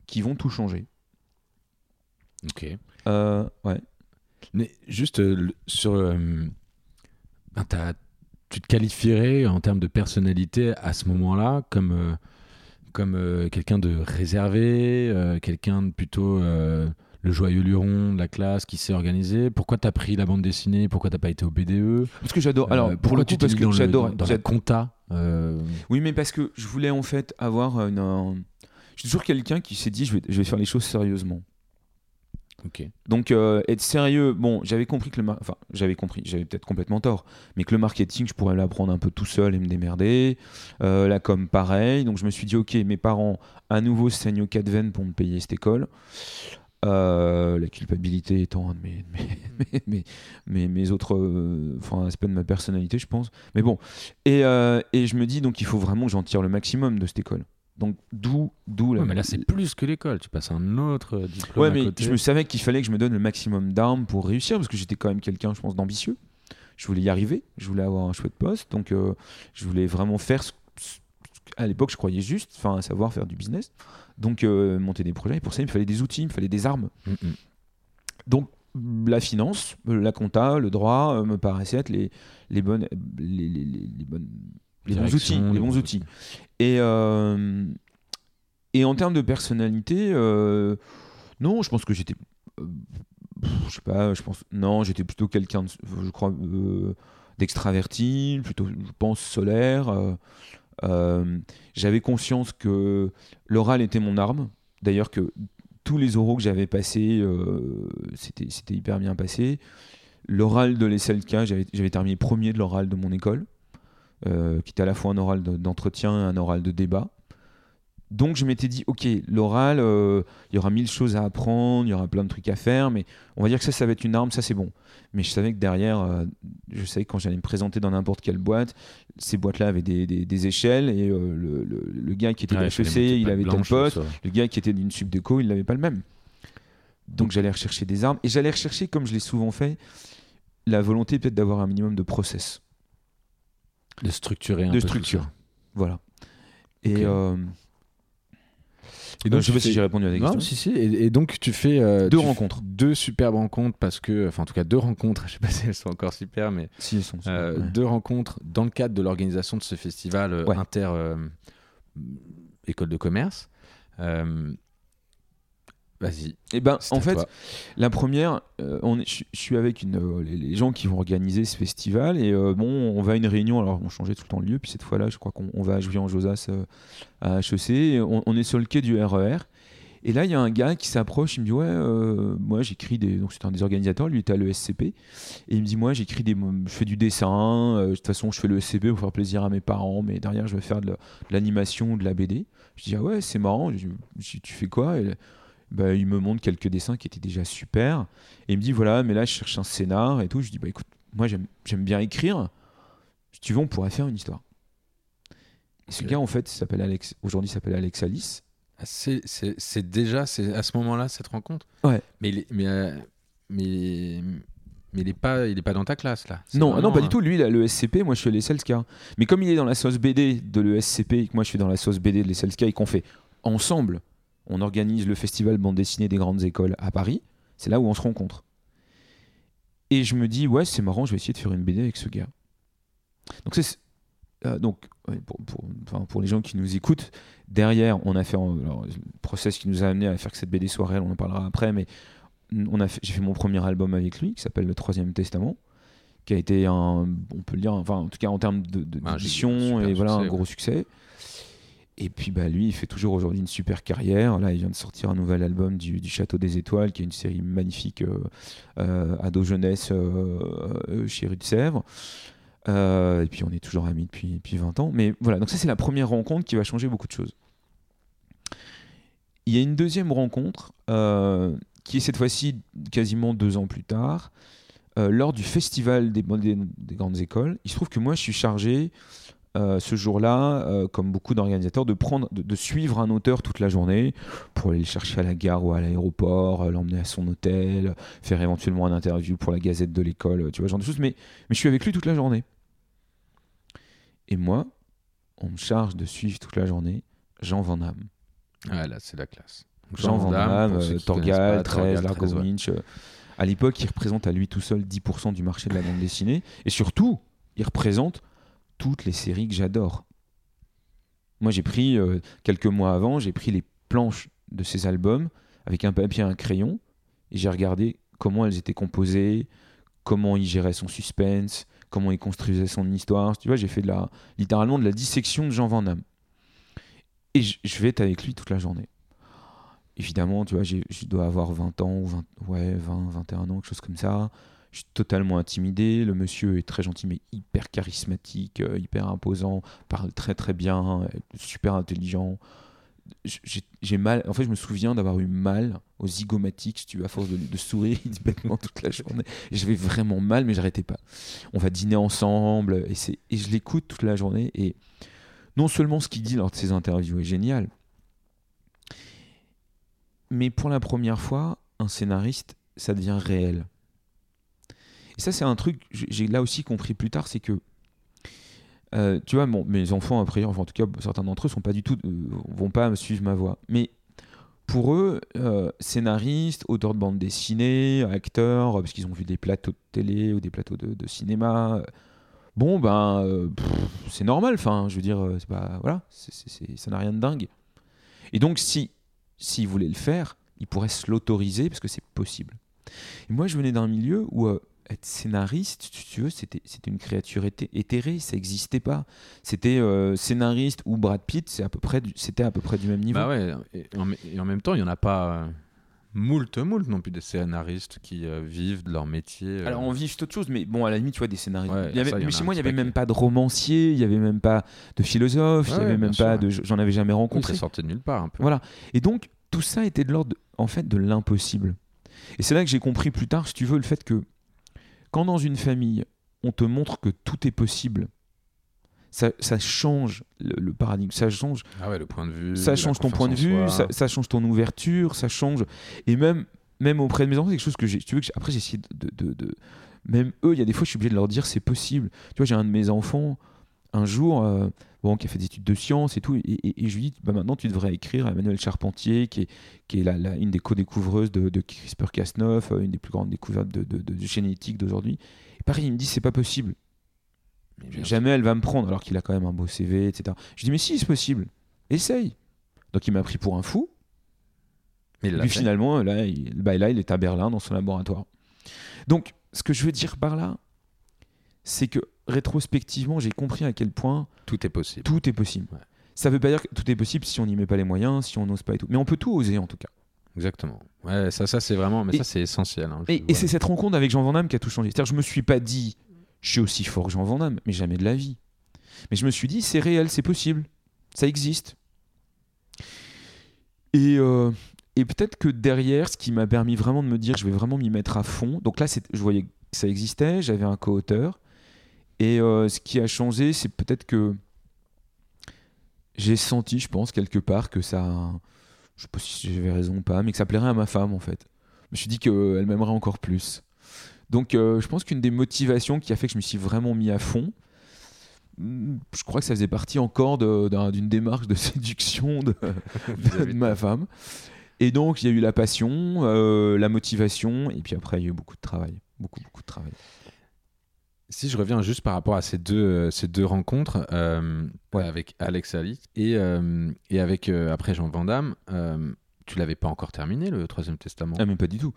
Speaker 2: qui vont tout changer.
Speaker 1: Ok.
Speaker 2: Euh, ouais.
Speaker 1: Mais juste euh, sur. Ben, tu te qualifierais en termes de personnalité à ce moment-là comme, euh, comme euh, quelqu'un de réservé, euh, quelqu'un de plutôt le joyeux luron de la classe qui s'est organisé. Pourquoi t'as pris la bande dessinée? Pourquoi t'as pas été au BDE
Speaker 2: Parce que j'adore. Alors, pour
Speaker 1: pourquoi
Speaker 2: le
Speaker 1: tu
Speaker 2: coup, parce que j'adore.
Speaker 1: dans, la compta
Speaker 2: Oui, mais parce que je voulais en fait avoir une. un- Je suis toujours quelqu'un qui s'est dit je vais, je vais faire les choses sérieusement. Donc euh, être sérieux, bon, j'avais compris que le enfin, j'avais compris, j'avais peut-être complètement tort, mais que le marketing, je pourrais l'apprendre un peu tout seul et me démerder. Euh, la com, pareil. Donc je me suis dit, ok, mes parents à nouveau se saignent au cas de pour me payer cette école. Euh, la culpabilité étant un de mes, mes, mes, mes- autres enfin, aspects de ma personnalité, je pense. Mais bon, et, et je me dis donc il faut vraiment que j'en tire le maximum de cette école. Donc d'où d'où la-
Speaker 1: mais là, c'est plus que l'école. Tu passes un autre euh, diplôme
Speaker 2: Ouais,
Speaker 1: à
Speaker 2: mais
Speaker 1: côté.
Speaker 2: je me savais qu'il fallait que je me donne le maximum d'armes pour réussir, parce que j'étais quand même quelqu'un, je pense, d'ambitieux. Je voulais y arriver, je voulais avoir un chouette poste, donc euh, je voulais vraiment faire ce, à l'époque je croyais juste, enfin à savoir faire du business, donc euh, monter des projets. Et pour ça, il me fallait des outils, il me fallait des armes.
Speaker 1: Mm, mm.
Speaker 2: Donc la finance, la compta, le droit euh, me paraissaient être les, les bonnes, les- les bonnes, les bons outils, les bons outils. Et, euh, et en termes de personnalité, euh, non, je pense que j'étais. euh, je sais pas, je pense. Non, j'étais plutôt quelqu'un, de- je crois, d'extraverti, plutôt, je pense, solaire. J'avais conscience que l'oral était mon arme. D'ailleurs, que tous les oraux que j'avais passés, c'était c'était hyper bien passé. L'oral de l'ESLK, j'avais terminé premier de l'oral de mon école, euh, qui était à la fois un oral de- d'entretien et un oral de débat. Donc je m'étais dit, ok, l'oral, euh, il y aura mille choses à apprendre, il y aura plein de trucs à faire, mais on va dire que ça, ça va être une arme, ça c'est bon. Mais je savais que derrière, euh, je savais que quand j'allais me présenter dans n'importe quelle boîte, ces boîtes-là avaient des, des- des échelles, et euh, le, le- le gars qui était
Speaker 1: Ouais,
Speaker 2: de HEC, il
Speaker 1: patte
Speaker 2: avait tel poste, le gars qui était d'une subdeco, il n'avait pas le même. Donc j'allais rechercher des armes, et j'allais rechercher, comme je l'ai souvent fait, la volonté peut-être d'avoir un minimum de process.
Speaker 1: De structurer un
Speaker 2: De
Speaker 1: peu tout
Speaker 2: structure.
Speaker 1: ça.
Speaker 2: Voilà. Et, euh,
Speaker 1: Et
Speaker 2: donc, je sais pas si j'ai répondu à la
Speaker 1: Non,
Speaker 2: question.
Speaker 1: si, si. Et, et donc, tu fais. euh,
Speaker 2: Deux
Speaker 1: tu
Speaker 2: rencontres.
Speaker 1: Deux superbes rencontres parce que. Enfin, en tout cas, deux rencontres. Je sais pas si elles sont encore super, mais.
Speaker 2: Si, elles sont-
Speaker 1: euh,
Speaker 2: ouais.
Speaker 1: Deux rencontres dans le cadre de l'organisation de ce festival euh,
Speaker 2: Ouais.
Speaker 1: inter. euh, école de commerce. Vas-y.
Speaker 2: Et ben,
Speaker 1: C'est
Speaker 2: en fait,
Speaker 1: toi.
Speaker 2: la première, euh, on je, suis avec une, euh, les, les gens qui vont organiser ce festival et euh, bon, on va à une réunion. Alors, on changeait tout le temps de lieu, puis cette fois-là, je crois qu'on on va à Jouy-en-Josas euh, à HEC. et on, on est sur le quai du RER. Et là, il y a un gars qui s'approche, il me dit Ouais, euh, moi j'écris des. Donc, c'était un des organisateurs, lui était à l'ESCP. Et il me dit Moi j'écris des. Je fais du dessin, euh, de toute façon, je fais l'ESCP pour faire plaisir à mes parents, mais derrière, je vais faire de la- de l'animation de la BD. Je dis Ah ouais, c'est marrant. Je dis, Je dis, Tu fais quoi? Et, bah, il me montre quelques dessins qui étaient déjà super. Et il me dit Voilà, mais là, je cherche un scénar et tout. Je dis Bah écoute, moi j'aime bien écrire. Si tu veux, on pourrait faire une histoire. Et ce gars, en fait, s'appelle Alex. Aujourd'hui, s'appelle Alex Alice.
Speaker 1: Ah, C'est déjà c'est à ce moment-là cette rencontre?
Speaker 2: Ouais.
Speaker 1: Mais il est, mais, euh, mais, mais il est pas il est pas dans ta classe là.
Speaker 2: Non, ah non, pas du
Speaker 1: euh,
Speaker 2: tout. Lui, il a le SCP, moi je suis à l'ESSELSCA. Mais comme il est dans la sauce BD de l'ESCP et que moi je suis dans la sauce BD de l'ESSELSCA et qu'on fait ensemble, on organise le festival bande dessinée des grandes écoles à Paris, c'est là où on se rencontre. Et je me dis, ouais, c'est marrant, je vais essayer de faire une BD avec ce gars. Donc, c'est. euh, donc pour, pour- enfin, pour les gens qui nous écoutent, derrière, on a fait un- alors, le process qui nous a amené à faire que cette BD soit réelle, on en parlera après, mais on a fait- j'ai fait mon premier album avec lui qui s'appelle Le Troisième Testament qui a été un, on peut le dire, enfin en tout cas en termes de, de- d'édition et voilà un gros succès. Et puis bah lui, il fait toujours aujourd'hui une super carrière. Là, il vient de sortir un nouvel album du, du Château des Étoiles, qui est une série magnifique euh, euh, ado jeunesse euh, euh, chez Rue de Sèvres. Euh, et puis on est toujours amis depuis, depuis 20 ans. Mais voilà, donc ça c'est la première rencontre qui va changer beaucoup de choses. Il y a une deuxième rencontre qui est cette fois-ci quasiment deux ans plus tard, lors du festival des grandes écoles. Il se trouve que moi, je suis chargé euh, ce jour-là, euh, comme beaucoup d'organisateurs, de, prendre, de, de suivre un auteur toute la journée pour aller le chercher à la gare ou à l'aéroport, euh, l'emmener à son hôtel, faire éventuellement un interview pour la gazette de l'école, tu vois, ce genre de choses. Mais, mais je suis avec lui toute la journée. Et moi, on me charge de suivre toute la journée Jean Van Damme.
Speaker 1: Ah là c'est la classe.
Speaker 2: Jean Van Damme, Torgal,
Speaker 1: pas,
Speaker 2: 13,
Speaker 1: Torgal,
Speaker 2: Largo
Speaker 1: 13, ouais.
Speaker 2: Winch. À l'époque, il représente à lui tout seul 10% du marché de la bande dessinée. Et surtout, il représente toutes les séries que j'adore. Moi, j'ai pris, euh, quelques mois avant, j'ai pris les planches de ces albums avec un papier et un crayon. Et j'ai regardé comment elles étaient composées, comment il gérait son suspense, comment il construisait son histoire. Tu vois, j'ai fait littéralement de la dissection de Jean Van Damme. Et je, vais être avec lui toute la journée évidemment, tu vois, je dois avoir 20 ans ou 20, ouais, 20, 21 ans, quelque chose comme ça. Je suis totalement intimidé. Le monsieur est très gentil, mais hyper charismatique, euh, hyper imposant, parle très très bien, euh, super intelligent. J'ai mal. En fait, je me souviens d'avoir eu mal aux zygomatiques, tu à force de, de sourire bêtement toute la journée. J'avais vraiment mal, mais j'arrêtais pas. On va dîner ensemble, et, et je l'écoute toute la journée. Et non seulement ce qu'il dit lors de ses interviews est génial, mais pour la première fois, un scénariste, ça devient réel. Et ça, c'est un truc, j'ai là aussi compris plus tard, c'est que, euh, tu vois, mes enfants, après, enfin, en tout cas, certains d'entre eux sont pas du tout, euh, vont pas suivre ma voix. Mais pour eux, euh, scénaristes, auteurs de bande dessinée, acteurs, parce qu'ils ont vu des plateaux de télé ou des plateaux de, cinéma, bon, ben, c'est normal, enfin, je veux dire, c'est pas, voilà, ça n'a rien de dingue. Et donc, si s'il voulait le faire, il pourrait se l'autoriser parce que c'est possible. Et moi, je venais d'un milieu où être scénariste, si tu veux, c'était une créature éthé- éthérée, ça n'existait pas. C'était euh, scénariste ou Brad Pitt, c'est à peu près, du- c'était à peu près du même niveau.
Speaker 1: Bah ouais, et en, et en même temps, il y en a pas euh, moult moult non plus des scénaristes qui euh, vivent de leur métier. euh.
Speaker 2: Alors on vit c'est autre chose, mais bon, à la limite, tu vois, des scénaristes.
Speaker 1: Ouais,
Speaker 2: Il y avait-
Speaker 1: ça, il y en
Speaker 2: mais chez moi, il n'y avait même pas de romancier, il n'y avait même pas de philosophe, il
Speaker 1: Ouais,
Speaker 2: n'y avait même pas de. J'en avais jamais
Speaker 1: Oui,
Speaker 2: rencontré.
Speaker 1: ça sortait de nulle part un peu.
Speaker 2: Voilà. Et donc, tout ça était de l'ordre, en fait, de l'impossible. Et c'est là que j'ai compris plus tard, si tu veux, le fait que quand dans une famille, on te montre que tout est possible, ça, ça change le, le paradigme, ça change,
Speaker 1: Ah ouais, le point de vue.
Speaker 2: ça change ton point de vue, ça, ça change ton ouverture, ça change. Et même, même auprès de mes enfants, c'est quelque chose que j'ai. Tu veux que après, j'ai essayé de, de- de- Même eux, il y a des fois, je suis obligé de leur dire c'est possible. Tu vois, j'ai un de mes enfants, un jour, euh, bon, qui a fait des études de sciences et tout, et, et- et je lui dis bah, maintenant, tu devrais écrire à Emmanuel Charpentier, qui est, qui est la, la- une des co-découvreuses de, de CRISPR-Cas9, euh, une des plus grandes découvertes de, de- de génétique d'aujourd'hui. Et pareil, il me dit c'est pas possible.
Speaker 1: Mais.
Speaker 2: Jamais elle va me prendre, alors qu'il a quand même un beau CV, etc. Je dis, mais si, c'est possible. Essaye. Donc il m'a pris pour un fou.
Speaker 1: Mais
Speaker 2: puis
Speaker 1: fait.
Speaker 2: finalement, là il, bah, là, il est à Berlin dans son laboratoire. Donc, ce que je veux dire par là, c'est que rétrospectivement, j'ai compris à quel point
Speaker 1: Tout est possible.
Speaker 2: tout est possible.
Speaker 1: Ouais.
Speaker 2: Ça veut pas dire que tout est possible si on n'y met pas les moyens, si on n'ose pas et tout. Mais on peut tout oser en tout cas.
Speaker 1: Exactement. Ouais, ça, ça c'est vraiment. Mais
Speaker 2: Et-
Speaker 1: ça, c'est essentiel. hein.
Speaker 2: Et, c'est cette rencontre avec Jean Van Damme qui a tout changé. C'est-à-dire, je me suis pas dit, je suis aussi fort que Jean Van Damme, mais jamais de la vie. Mais je me suis dit, c'est réel, c'est possible, ça existe. Et, euh, et peut-être que derrière, ce qui m'a permis vraiment de me dire, je vais vraiment m'y mettre à fond. Donc là, je voyais que ça existait, j'avais un co-auteur. Et euh, ce qui a changé, c'est peut-être que j'ai senti, je pense, quelque part que ça. Je sais pas si j'avais raison ou pas, mais que ça plairait à ma femme, en fait. Je me suis dit qu'elle m'aimerait encore plus. Donc, euh, je pense qu'une des motivations qui a fait que je me suis vraiment mis à fond, hmm, je crois que ça faisait partie encore d'une démarche de séduction de, de- de ma femme. Et donc, il y a eu la passion, euh, la motivation, et puis après, il y a eu beaucoup de travail. Beaucoup, beaucoup de travail.
Speaker 1: Si je reviens juste par rapport à ces deux, euh, ces deux rencontres euh,
Speaker 2: Ouais.
Speaker 1: avec Alex Ali et, euh, et avec euh, après Jean Van Damme, tu l'avais pas encore terminé le Troisième Testament
Speaker 2: Ah, mais pas du tout.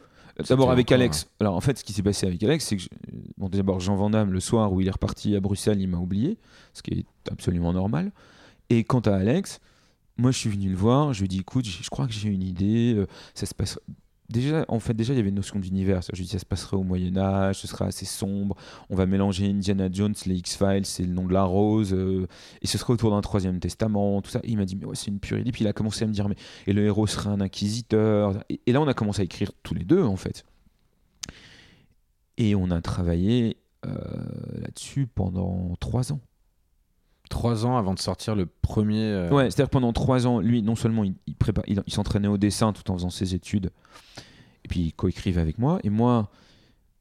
Speaker 2: D'abord avec
Speaker 1: encore,
Speaker 2: Alex. Alors en fait, ce qui s'est passé avec Alex, c'est que je- bon, d'abord Jean Van Damme, le soir où il est reparti à Bruxelles, il m'a oublié, ce qui est absolument normal. Et quant à Alex, moi je suis venu le voir, je lui ai dit écoute, je crois que j'ai une idée, ça se passe. Déjà, en fait, déjà il y avait une notion d'univers. Je dit ça se passerait au Moyen Âge, ce sera assez sombre. On va mélanger Indiana Jones, les X Files, c'est le nom de la rose, euh, et ce serait autour d'un troisième testament, tout ça. Il m'a dit mais ouais, c'est une pure idée. Puis il a commencé à me dire mais et le héros serait un inquisiteur. Et, et là, on a commencé à écrire tous les deux, en fait. Et on a travaillé euh, là-dessus pendant trois ans.
Speaker 1: Trois ans avant de sortir le premier. euh,
Speaker 2: Ouais, c'est-à-dire pendant trois ans, lui, non seulement il, il, il, s'entraînait au dessin tout en faisant ses études, et puis il coécrivait avec moi. Et moi,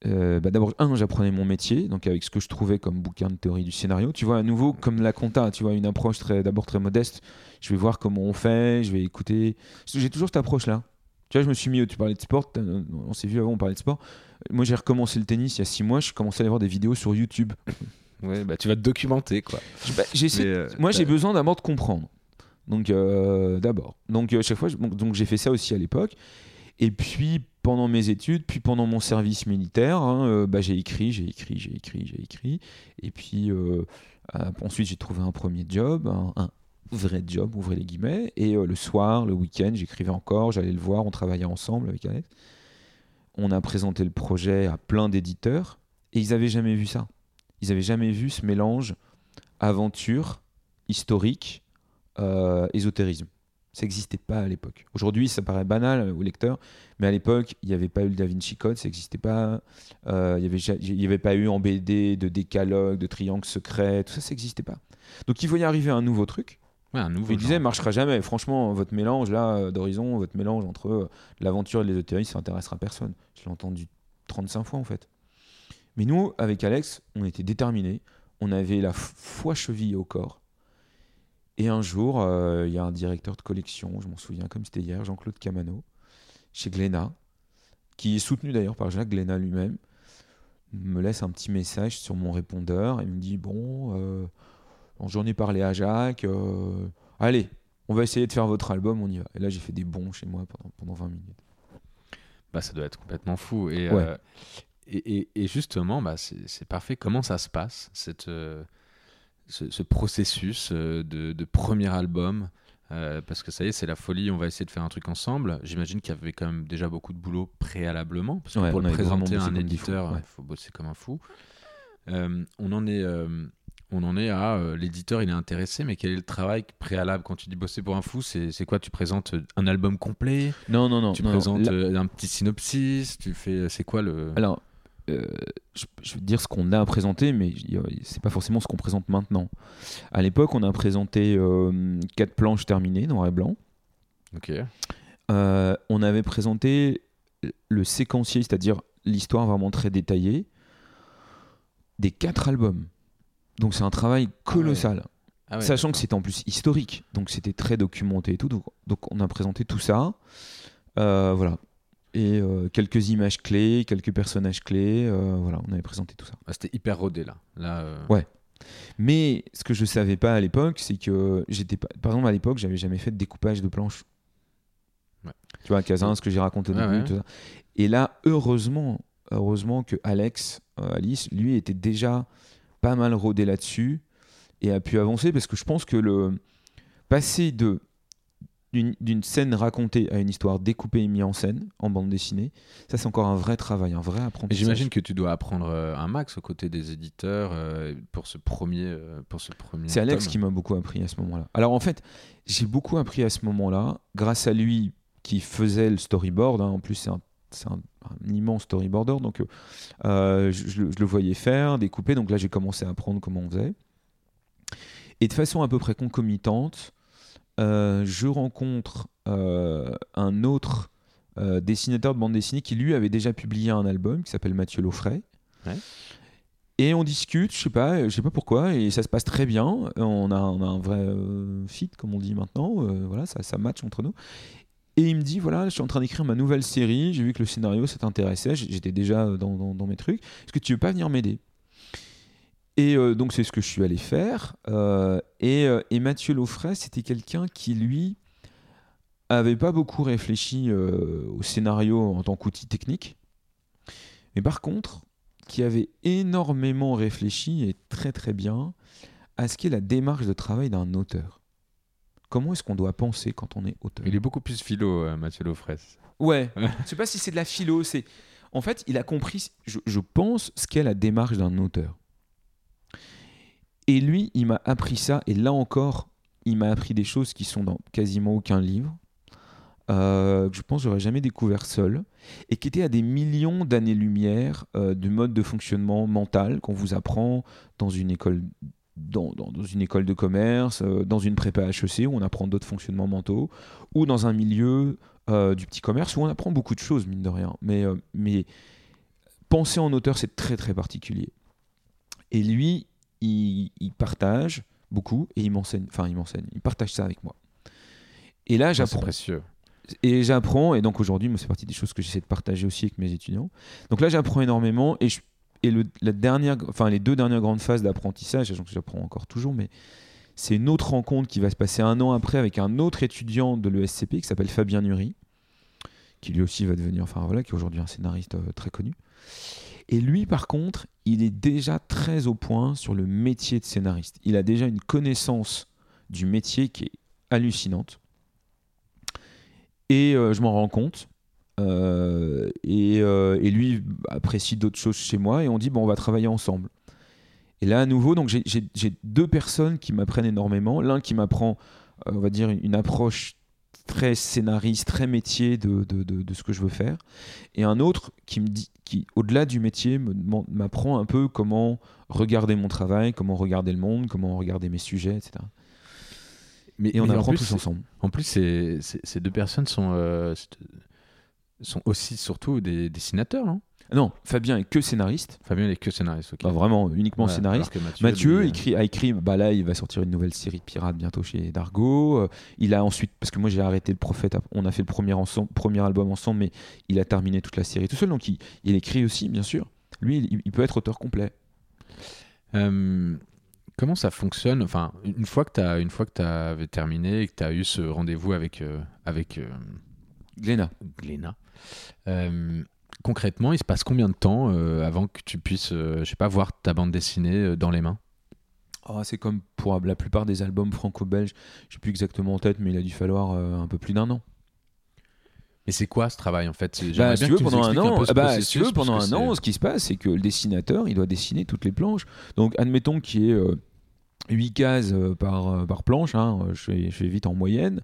Speaker 2: euh, bah d'abord, un, j'apprenais mon métier, donc avec ce que je trouvais comme bouquin de théorie du scénario. Tu vois, à nouveau, comme la compta, tu vois, une approche très, d'abord très modeste. Je vais voir comment on fait, je vais écouter. J'ai toujours cette approche-là. Tu vois, je me suis mis, tu parlais de sport, on s'est vu avant, on parlait de sport. Moi, j'ai recommencé le tennis il y a six mois, je commençais à aller voir des vidéos sur YouTube.
Speaker 1: Ouais, bah, tu vas te documenter quoi.
Speaker 2: Bah, j'essaie-
Speaker 1: Mais, euh,
Speaker 2: moi, j'ai
Speaker 1: t'as-
Speaker 2: besoin d'abord de comprendre. Donc, euh, d'abord. Donc, euh, chaque fois, je- donc, donc, j'ai fait ça aussi à l'époque. Et puis, pendant mes études, puis pendant mon service militaire, hein, euh, bah, j'ai écrit, j'ai écrit, j'ai écrit, j'ai écrit. Et puis, euh, euh, ensuite, j'ai trouvé un premier job, un, un vrai job, ouvrez les guillemets. Et euh, le soir, le week-end, j'écrivais encore, j'allais le voir, on travaillait ensemble avec Alex. On a présenté le projet à plein d'éditeurs. Et ils n'avaient jamais vu ça. Ils n'avaient jamais vu ce mélange aventure, historique, euh, ésotérisme. Ça n'existait pas à l'époque. Aujourd'hui, ça paraît banal au lecteur, mais à l'époque, il n'y avait pas eu le Da Vinci Code, ça n'existait pas. Euh, il n'y avait, pas eu en BD de décalogue, de triangle secret, tout ça, ça n'existait pas. Donc il faut y arriver à un nouveau truc.
Speaker 1: Ouais, un nouveau.
Speaker 2: Il disait, marchera jamais. Franchement, votre mélange là euh, d'horizon, votre mélange entre euh, l'aventure et l'ésotérisme, ça intéressera personne. Je l'ai entendu 35 fois en fait. Mais nous, avec Alex, on était déterminés. On avait la foi cheville au corps. Et un jour, euh, il y a un directeur de collection, je m'en souviens comme c'était hier, Jean-Claude Camano, chez Glénat, qui est soutenu d'ailleurs par Jacques Glénat lui-même, me laisse un petit message sur mon répondeur et me dit Bon, euh, j'en ai parlé à Jacques, euh, allez, on va essayer de faire votre album, on y va. Et là, j'ai fait des bons chez moi pendant, pendant 20 minutes.
Speaker 1: Bah, ça doit être complètement fou. Et,
Speaker 2: Ouais.
Speaker 1: euh, et, et- et justement, bah, c'est parfait. Comment ça se passe, cette, euh, ce, ce processus euh, de, de premier album? Euh, Parce que ça y est, c'est la folie, on va essayer de faire un truc ensemble. J'imagine qu'il y avait quand même déjà beaucoup de boulot préalablement. Parce que
Speaker 2: Ouais,
Speaker 1: pour le présenter à un éditeur, il
Speaker 2: ouais.
Speaker 1: faut bosser comme un fou. Euh, on en est. euh, on en est à l'éditeur, il est intéressé, mais quel est le travail préalable? Quand tu dis bosser pour un fou C'est quoi? Tu présentes un album complet?
Speaker 2: Non, non, non.
Speaker 1: Tu
Speaker 2: non,
Speaker 1: présentes
Speaker 2: là-
Speaker 1: un petit synopsis? Tu fais. C'est quoi le.
Speaker 2: Alors, euh, je, je te dire ce qu'on a présenté, mais a- c'est pas forcément ce qu'on présente maintenant. À l'époque, on a présenté euh, quatre planches terminées, noir et blanc.
Speaker 1: Ok.
Speaker 2: Euh, on avait présenté le séquencier, c'est-à-dire l'histoire vraiment très détaillée, des quatre albums. Donc c'est un travail colossal.
Speaker 1: Ah ouais,
Speaker 2: Sachant que c'était en plus historique, donc c'était très documenté et tout. Donc, donc on a présenté tout ça. Euh, voilà. Et euh, quelques images clés, quelques personnages clés. euh, voilà, on avait présenté tout ça.
Speaker 1: Ah, C'était hyper rodé là. là euh,
Speaker 2: Ouais. Mais ce que je savais pas à l'époque, c'est que j'étais pas. Par exemple, à l'époque, j'avais jamais fait de découpage de planches. Tu vois, Casin, ce que j'ai raconté au début, tout ça. Et là, heureusement, heureusement que Alex, Alice, lui, était déjà pas mal rodé là-dessus et a pu avancer parce que je pense que le passer de d'une scène racontée à une histoire découpée et mise en scène en bande dessinée, ça c'est encore un vrai travail, un vrai apprentissage.
Speaker 1: J'imagine que tu dois apprendre euh, un max aux côtés des éditeurs euh, pour ce premier, pour ce premier.
Speaker 2: C'est Alex qui m'a beaucoup appris à ce moment-là. Alors en fait, j'ai beaucoup appris à ce moment-là grâce à lui qui faisait le storyboard. Hein. En plus, c'est un c'est un, immense storyboarder, donc euh, euh, je, le voyais faire, découper, donc là j'ai commencé à apprendre comment on faisait. Et de façon à peu près concomitante, euh, je rencontre un autre dessinateur de bande dessinée qui lui avait déjà publié un album qui s'appelle Mathieu Laufray. Et on discute, je sais pas, je sais pas pourquoi, et ça se passe très bien. On a, on a un vrai fit, comme on dit maintenant. voilà, ça, ça match entre nous. Et il me dit voilà, je suis en train d'écrire ma nouvelle série, j'ai vu que le scénario ça t'intéressait, j'étais déjà dans, dans, mes trucs, est-ce que tu veux pas venir m'aider? Et euh, donc c'est ce que je suis allé faire. Euh, et, euh, et, Mathieu Laufray, c'était quelqu'un qui lui avait pas beaucoup réfléchi au scénario en tant qu'outil technique, mais par contre, qui avait énormément réfléchi et très très bien à ce qu'est la démarche de travail d'un auteur comment est-ce qu'on doit penser quand on est auteur?
Speaker 1: Il est beaucoup plus philo, Mathieu Lofres.
Speaker 2: Ouais, je sais pas si c'est de la philo, c'est... En fait, il a compris, je, pense, ce qu'est la démarche d'un auteur. Et lui, il m'a appris ça, et là encore, il m'a appris des choses qui sont dans quasiment aucun livre, euh, que je pense que j'aurais jamais découvert seul, et qui étaient à des millions d'années-lumière euh, du mode de fonctionnement mental qu'on vous apprend dans une école dans, une école de commerce, euh, dans une prépa HEC où on apprend d'autres fonctionnements mentaux, ou dans un milieu du petit commerce où on apprend beaucoup de choses, mine de rien. Mais, mais penser en auteur, c'est très très particulier. Et lui, il, partage beaucoup et il m'enseigne, enfin il m'enseigne, il partage ça avec moi. Et là, j'apprends.
Speaker 1: C'est précieux.
Speaker 2: Et j'apprends, et donc aujourd'hui, c'est partie des choses que j'essaie de partager aussi avec mes étudiants. Donc là, j'apprends énormément et je, et la dernière, enfin, les deux dernières grandes phases d'apprentissage, sachant que j'apprends encore toujours, mais c'est une autre rencontre qui va se passer un an après avec un autre étudiant de l'ESCP qui s'appelle Fabien Nury, qui lui aussi va devenir, enfin voilà, qui est aujourd'hui un scénariste euh, très connu. Et lui, par contre, il est déjà très au point sur le métier de scénariste. Il a déjà une connaissance du métier qui est hallucinante. Et euh, je m'en rends compte euh, euh, et, lui apprécie d'autres choses chez moi et on dit bon on va travailler ensemble. Et là à nouveau donc j'ai deux personnes qui m'apprennent énormément. L'un qui m'apprend on va dire une approche très scénariste, très métier de, de, de, ce que je veux faire. Et un autre qui me dit, qui au-delà du métier, m'apprend un peu comment regarder mon travail, comment regarder le monde, comment regarder mes sujets, etc. Mais, et on apprend tous ensemble.
Speaker 1: En plus, ces, ces, deux personnes sont, sont aussi surtout des dessinateurs, non
Speaker 2: non, Fabien est que scénariste.
Speaker 1: Fabien est que scénariste, ok.
Speaker 2: vraiment, uniquement scénariste. Mathieu, euh, écrit, a écrit, bah là, il va sortir une nouvelle série de pirates bientôt chez Dargo. Euh, il a ensuite, parce que moi j'ai arrêté le prophète, on a fait le premier, ensemble, premier album ensemble, mais il a terminé toute la série tout seul, donc il, il écrit aussi, bien sûr. Lui, il, peut être auteur complet.
Speaker 1: Euh, comment ça fonctionne? Enfin, une fois que tu as, une fois que avais terminé et que tu as eu ce rendez-vous avec, avec
Speaker 2: Gléna.
Speaker 1: Gléna. Euh, concrètement, il se passe combien de temps euh, avant que tu puisses, euh, je sais pas, voir ta bande dessinée dans les mains?
Speaker 2: Oh, C'est comme pour la plupart des albums franco-belges, je sais plus exactement en tête, mais il a dû falloir un peu plus d'un an.
Speaker 1: Mais c'est quoi ce travail en fait?
Speaker 2: Bah, si tu veux, pendant un an, bah, si tu veux, pendant un an, ce qui se passe, c'est que le dessinateur, il doit dessiner toutes les planches. Donc, admettons qu'il y ait 8 cases euh, par, euh, par planche, hein, euh, je, fais, je, vite en moyenne.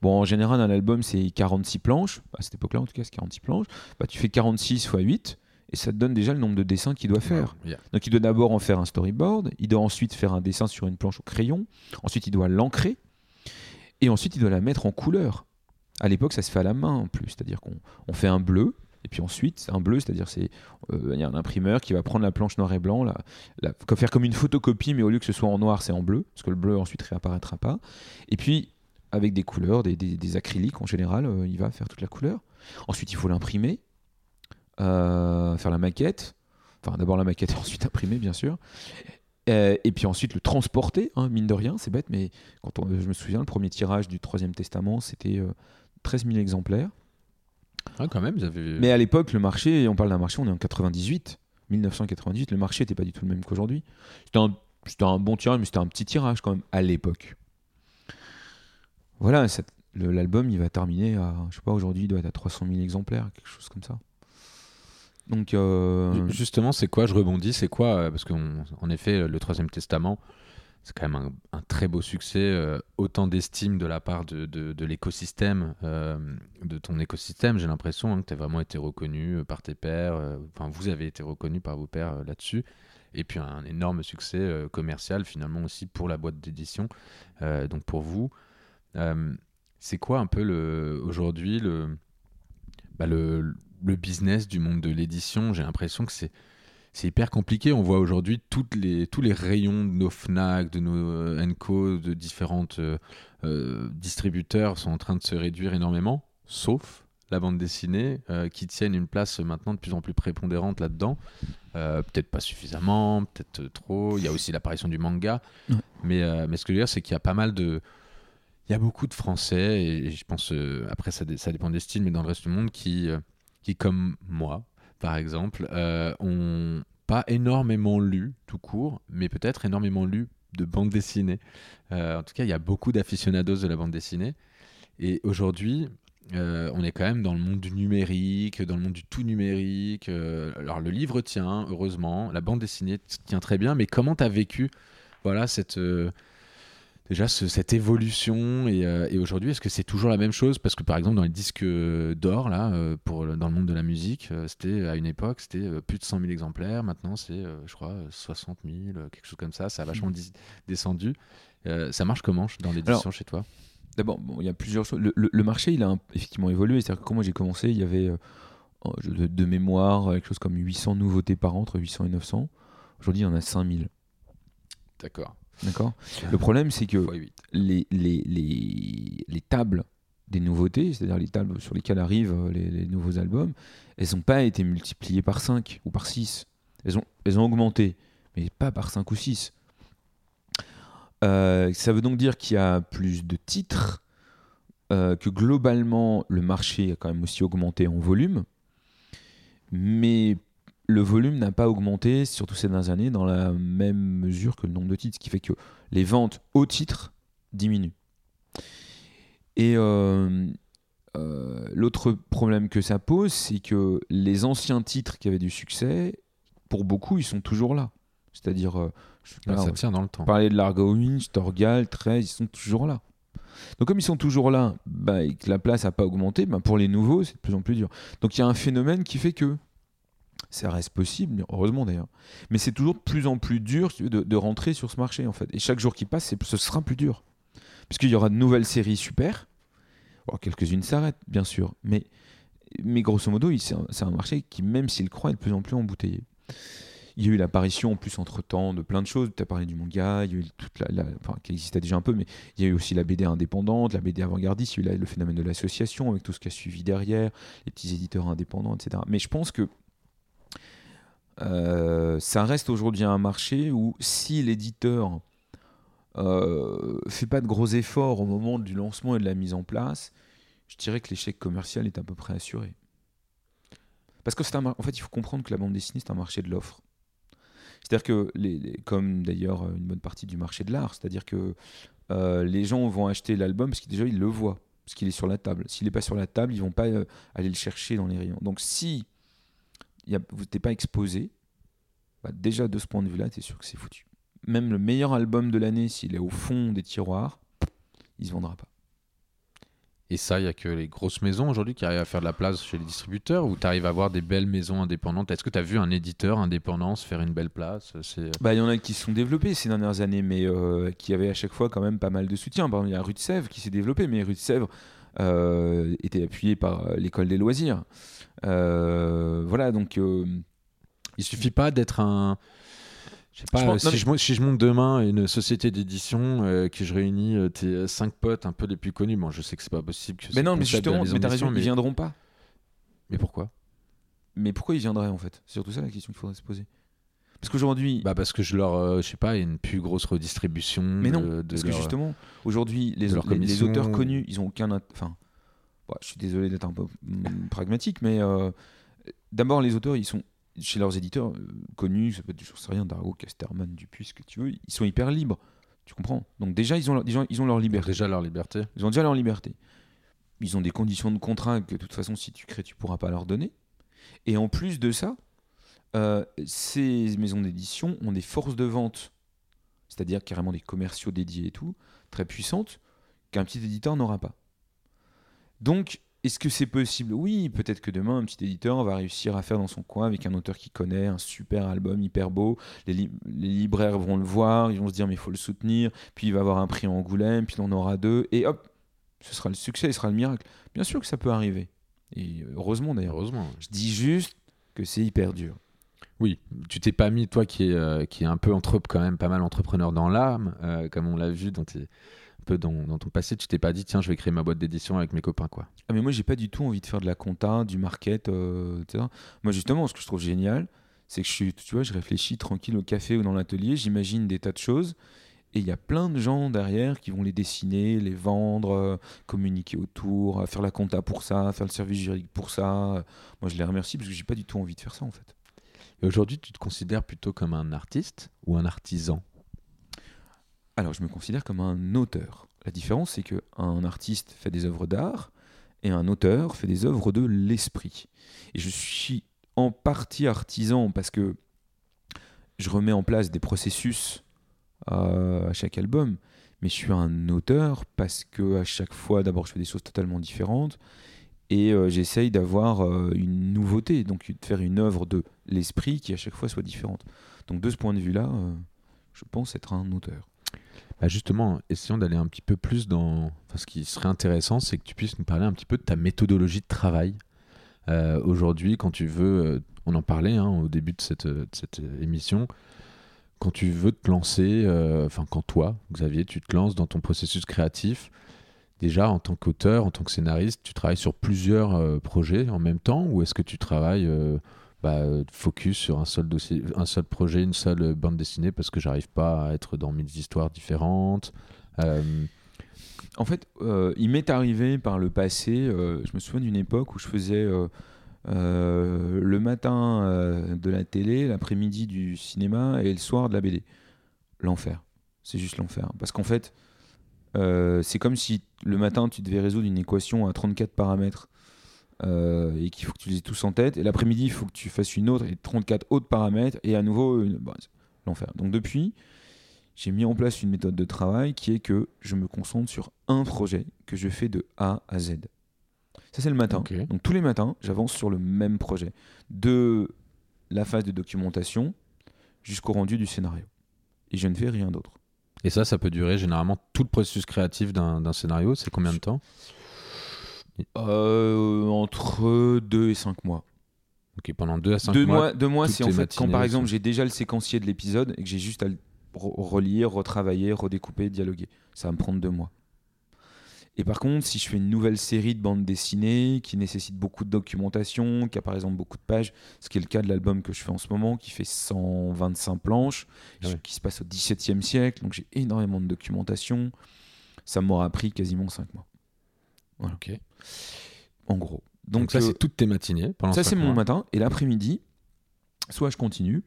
Speaker 2: Bon, en général, un album, c'est 46 planches. À cette époque-là, en tout cas, c'est 46 planches. Bah, tu fais 46 x 8 et ça te donne déjà le nombre de dessins qu'il doit faire. Donc, il doit d'abord en faire un storyboard, il doit ensuite faire un dessin sur une planche au crayon, ensuite, il doit l'ancrer et ensuite, il doit la mettre en couleur. À l'époque, ça se fait à la main en plus, c'est-à-dire qu'on fait un bleu, et puis ensuite, un bleu, c'est-à-dire c'est euh, il un imprimeur qui va prendre la planche noir et blanc, la, faire comme une photocopie, mais au lieu que ce soit en noir, c'est en bleu, parce que le bleu ensuite réapparaîtra pas. Et puis avec des couleurs, des, acryliques en général, euh, il va faire toute la couleur. Ensuite, il faut l'imprimer, euh, faire la maquette. Enfin, d'abord la maquette et ensuite imprimer, bien sûr. et puis ensuite le transporter, hein, mine de rien, c'est bête, mais quand je me souviens, le premier tirage du Troisième Testament, c'était 13 000 exemplaires.
Speaker 1: Ah, quand même.
Speaker 2: Mais à l'époque, le marché, on parle d'un marché, on est en 98, 1998, le marché n'était pas du tout le même qu'aujourd'hui. C'était un, bon tirage, mais c'était un petit tirage quand même à l'époque. Voilà, l'album, il va terminer à, je sais pas, aujourd'hui, il doit être à 300 000 exemplaires, quelque chose comme ça. Donc, euh,
Speaker 1: Ju- Justement, c'est quoi Je rebondis, c'est quoi euh, Parce qu'en effet, le Troisième Testament, c'est quand même un, très beau succès, euh, autant d'estime de la part de, l'écosystème, euh, de ton écosystème. J'ai l'impression hein, que tu as vraiment été reconnu euh, par tes pairs, enfin vous avez été reconnu par vos euh, là-dessus. Et puis un énorme succès commercial finalement aussi pour la boîte d'édition, donc pour vous. C'est quoi un peu aujourd'hui bah, le, le business du monde de l'édition? J'ai l'impression que c'est c'est hyper compliqué. On voit aujourd'hui toutes les, tous les rayons de nos Fnac, de nos euh, Enco, de différentes euh, euh, distributeurs sont en train de se réduire énormément, sauf la bande dessinée, euh, qui tiennent une place maintenant de plus en plus prépondérante là-dedans. Euh, peut-être pas suffisamment, peut-être trop. Il y a aussi l'apparition du manga.
Speaker 2: Ouais.
Speaker 1: Mais, mais ce que je veux dire, c'est qu'il y a pas mal de. Il y a beaucoup de Français, et, et je pense, après, ça, ça dépend des styles, mais dans le reste du monde, qui, qui comme moi, par exemple, euh, ont pas énormément lu tout court, mais peut-être énormément lu de bande dessinée. Euh, en tout cas, il y a beaucoup d'aficionados de la bande dessinée. Et aujourd'hui, euh, on est quand même dans le monde du numérique, dans le monde du tout numérique. Euh, alors le livre tient, heureusement, la bande dessinée tient très bien, mais comment tu as vécu voilà, cette, déjà ce- cette évolution et, euh, et aujourd'hui, est-ce que c'est toujours la même chose? Parce que par exemple, dans les disques euh, d'or, là, euh, pour, dans le monde de la musique, c'était à une époque, c'était plus de 100 000 exemplaires. Maintenant, c'est, je crois, euh, 60 000, euh, quelque chose comme ça. Ça a vachement dis- descendu. Euh, ça marche comment dans l'édition chez toi?
Speaker 2: D'abord, bon, il y a plusieurs choses. Le, le- le marché, il a un- effectivement évolué. C'est-à-dire que quand moi j'ai commencé, il y avait euh, oh, de mémoire quelque chose comme 800 nouveautés par an, entre 800 et 900. Aujourd'hui, il y en a 5000.
Speaker 1: D'accord.
Speaker 2: D'accord Le problème, c'est que les, les, les, les tables des nouveautés, c'est-à-dire les tables sur lesquelles arrivent euh, les, les nouveaux albums, elles n'ont pas été multipliées par 5 ou par 6. Elles ont, elles ont augmenté, mais pas par 5 ou 6. Euh, ça veut donc dire qu'il y a plus de titres, euh, que globalement le marché a quand même aussi augmenté en volume, mais le volume n'a pas augmenté, surtout ces dernières années, dans la même mesure que le nombre de titres, ce qui fait que les ventes au titre diminuent. Et euh, euh, l'autre problème que ça pose, c'est que les anciens titres qui avaient du succès, pour beaucoup, ils sont toujours là. C'est-à-dire, euh,
Speaker 1: Ah, ça tient dans le temps.
Speaker 2: Parler de Largo Winch, Torgal, 13, ils sont toujours là. Donc comme ils sont toujours là, bah, et que la place n'a pas augmenté, bah, pour les nouveaux, c'est de plus en plus dur. Donc il y a un phénomène qui fait que ça reste possible, heureusement d'ailleurs, mais c'est toujours de plus en plus dur de, rentrer sur ce marché en fait. Et chaque jour qui passe, ce sera plus dur. Puisqu'il y aura de nouvelles séries super. Bon, Quelques-unes s'arrêtent, bien sûr, mais, mais grosso modo, c'est un, marché qui, même s'il croît, est de plus en plus embouteillé. Il y a eu l'apparition en plus entre-temps de plein de choses. Tu as parlé du manga, il y a eu toute la, enfin, qui existait déjà un peu, mais il y a eu aussi la BD indépendante, la BD avant-gardiste, il y a eu le phénomène de l'association avec tout ce qui a suivi derrière, les petits éditeurs indépendants, etc. Mais je pense que euh, ça reste aujourd'hui un marché où si l'éditeur euh, fait pas de gros efforts au moment du lancement et de la mise en place, je dirais que l'échec commercial est à peu près assuré. Parce que c'est un en fait, il faut comprendre que la bande dessinée, c'est un marché de l'offre. C'est-à-dire que, comme d'ailleurs une bonne partie du marché de l'art, c'est-à-dire que euh, les gens vont acheter l'album parce qu'ils déjà ils le voient, parce qu'il est sur la table. S'il n'est pas sur la table, ils vont pas euh, aller le chercher dans les rayons. Donc si y a- vous n'êtes pas exposé, bah, déjà de ce point de vue-là, tu es sûr que c'est foutu. Même le meilleur album de l'année, s'il est au fond des tiroirs, il se vendra pas.
Speaker 1: Et ça, il n'y a que les grosses maisons aujourd'hui qui arrivent à faire de la place chez les distributeurs ou tu arrives à avoir des belles maisons indépendantes? Est-ce que tu as vu un éditeur indépendant se faire une belle place? C'est
Speaker 2: Bah, il y en a qui se sont développés ces dernières années, mais euh, qui avaient à chaque fois quand même pas mal de soutien. Par exemple, il y a Rue de Sèvres qui s'est développé, mais Rue de Sèvres euh, était appuyée par euh, l'école des loisirs. Euh, voilà, donc euh,
Speaker 1: Il suffit pas d'être un. Je sais pas,
Speaker 2: Je pense-
Speaker 1: si, je, monte- si je monte demain une société d'édition, euh, que je réunis euh, tes euh, cinq potes un peu les plus connus, bon, je sais que c'est pas possible. Que
Speaker 2: mais non, mais justement, mais t'as raison,
Speaker 1: mais...
Speaker 2: ils viendront pas.
Speaker 1: mais pourquoi?
Speaker 2: Mais pourquoi ils viendraient en fait? C'est surtout ça la question qu'il faudrait se poser. Parce qu'aujourd'hui,
Speaker 1: Bah parce que je leur, euh, je sais pas, il y a une plus grosse redistribution.
Speaker 2: Mais non,
Speaker 1: de, de
Speaker 2: parce que justement, aujourd'hui, les, auteurs connus, ils ont aucun. Enfin, je suis désolé d'être un peu mm, pragmatique, mais euh, d'abord, les auteurs, ils sont chez leurs éditeurs euh, connus, ça peut être, je sais rien, Dargo, Casterman, Dupuis, ce que tu veux, ils sont hyper libres. Tu comprends Donc déjà, ils ont, leur, ils ont leur liberté.
Speaker 1: Déjà leur liberté.
Speaker 2: Ils ont déjà leur liberté. Ils ont des conditions de contrat que de toute façon, si tu crées, tu pourras pas leur donner. Et en plus de ça, euh, ces maisons d'édition ont des forces de vente, c'est-à-dire carrément des commerciaux dédiés et tout, très puissantes, qu'un petit éditeur n'aura pas. Donc, est-ce que c'est possible? Oui, peut-être que demain, un petit éditeur va réussir à faire dans son coin avec un auteur qui connaît un super album hyper beau. Les, libraires vont le voir, ils vont se dire mais il faut le soutenir. Puis il va avoir un prix en Angoulême, puis il en aura deux. Et hop, ce sera le succès, ce sera le miracle. Bien sûr que ça peut arriver. Et heureusement d'ailleurs.
Speaker 1: Heureusement.
Speaker 2: Je dis juste que c'est hyper dur.
Speaker 1: Oui, tu t'es pas mis, toi qui est, euh, un peu entre, quand même pas mal entrepreneur dans l'âme, euh, comme on l'a vu dans peu dans, ton passé, tu t'es pas dit tiens je vais créer ma boîte d'édition avec mes copains quoi.
Speaker 2: Ah mais moi j'ai pas du tout envie de faire de la compta, du market, euh, etc. Moi justement ce que je trouve génial, c'est que je suis, tu vois, je réfléchis tranquille au café ou dans l'atelier, j'imagine des tas de choses. Et il y a plein de gens derrière qui vont les dessiner, les vendre, communiquer autour, faire la compta pour ça, faire le service juridique pour ça. Moi, je les remercie parce que j'ai pas du tout envie de faire ça en fait.
Speaker 1: Aujourd'hui, tu te considères plutôt comme un artiste ou un artisan?
Speaker 2: Alors, je me considère comme un auteur. La différence, c'est qu'un artiste fait des œuvres d'art et un auteur fait des œuvres de l'esprit. Et je suis en partie artisan parce que je remets en place des processus à, chaque album, mais je suis un auteur parce que à chaque fois, d'abord, je fais des choses totalement différentes et euh, j'essaye d'avoir euh, une nouveauté, donc de faire une œuvre de l'esprit qui à chaque fois soit différente. Donc de ce point de vue-là, euh, je pense être un auteur.
Speaker 1: Bah, justement, essayons d'aller un petit peu plus dans. Ce qui serait intéressant, c'est que tu puisses nous parler un petit peu de ta méthodologie de travail. Aujourd'hui, quand tu veux, on en parlait hein, au début de cette, cette, émission, quand tu veux te lancer, enfin quand toi, Xavier, tu te lances dans ton processus créatif, déjà en tant qu'auteur, en tant que scénariste, tu travailles sur plusieurs projets en même temps ou est-ce que tu travailles bah, focus sur un seul dossier, un seul projet, une seule bande dessinée parce que j'arrive pas à être dans mille histoires différentes. Euh,
Speaker 2: en fait, euh, il m'est arrivé par le passé, euh, je me souviens d'une époque où je faisais le matin de la télé, l'après-midi du cinéma et le soir de la BD. L'enfer. C'est juste l'enfer. Parce qu'en fait, c'est comme si le matin tu devais résoudre une équation à 34 paramètres euh, et qu'il faut que tu les aies tous en tête. Et l'après-midi, il faut que tu fasses une autre et 34 autres paramètres et à nouveau bah, l'enfer. Donc depuis, j'ai mis en place une méthode de travail qui est que je me concentre sur un projet que je fais de A à Z. Ça c'est le matin. Donc tous les matins, j'avance sur le même projet. De la phase de documentation jusqu'au rendu du scénario. Et je ne fais rien d'autre.
Speaker 1: Et ça, ça peut durer généralement tout le processus créatif d'un scénario. C'est combien de temps?
Speaker 2: Euh, entre 2 et 5 mois.
Speaker 1: Ok, pendant 2 à 5
Speaker 2: deux
Speaker 1: mois.
Speaker 2: Deux mois, c'est en fait quand par exemple j'ai déjà le séquencier de l'épisode et que j'ai juste à le relire, retravailler, redécouper, dialoguer. Ça va me prendre 2 mois. Et par contre, si je fais une nouvelle série de bandes dessinées qui nécessite beaucoup de documentation, qui a par exemple beaucoup de pages, ce qui est le cas de l'album que je fais en ce moment, qui fait 125 planches, ah qui se passe au XVIIe siècle, donc j'ai énormément de documentation, ça m'aura pris quasiment 5 mois.
Speaker 1: Ok.
Speaker 2: En gros.
Speaker 1: Donc, ça, c'est euh, toutes tes matinées
Speaker 2: pendant Ça, c'est mon matin. Et l'après-midi, soit je continue,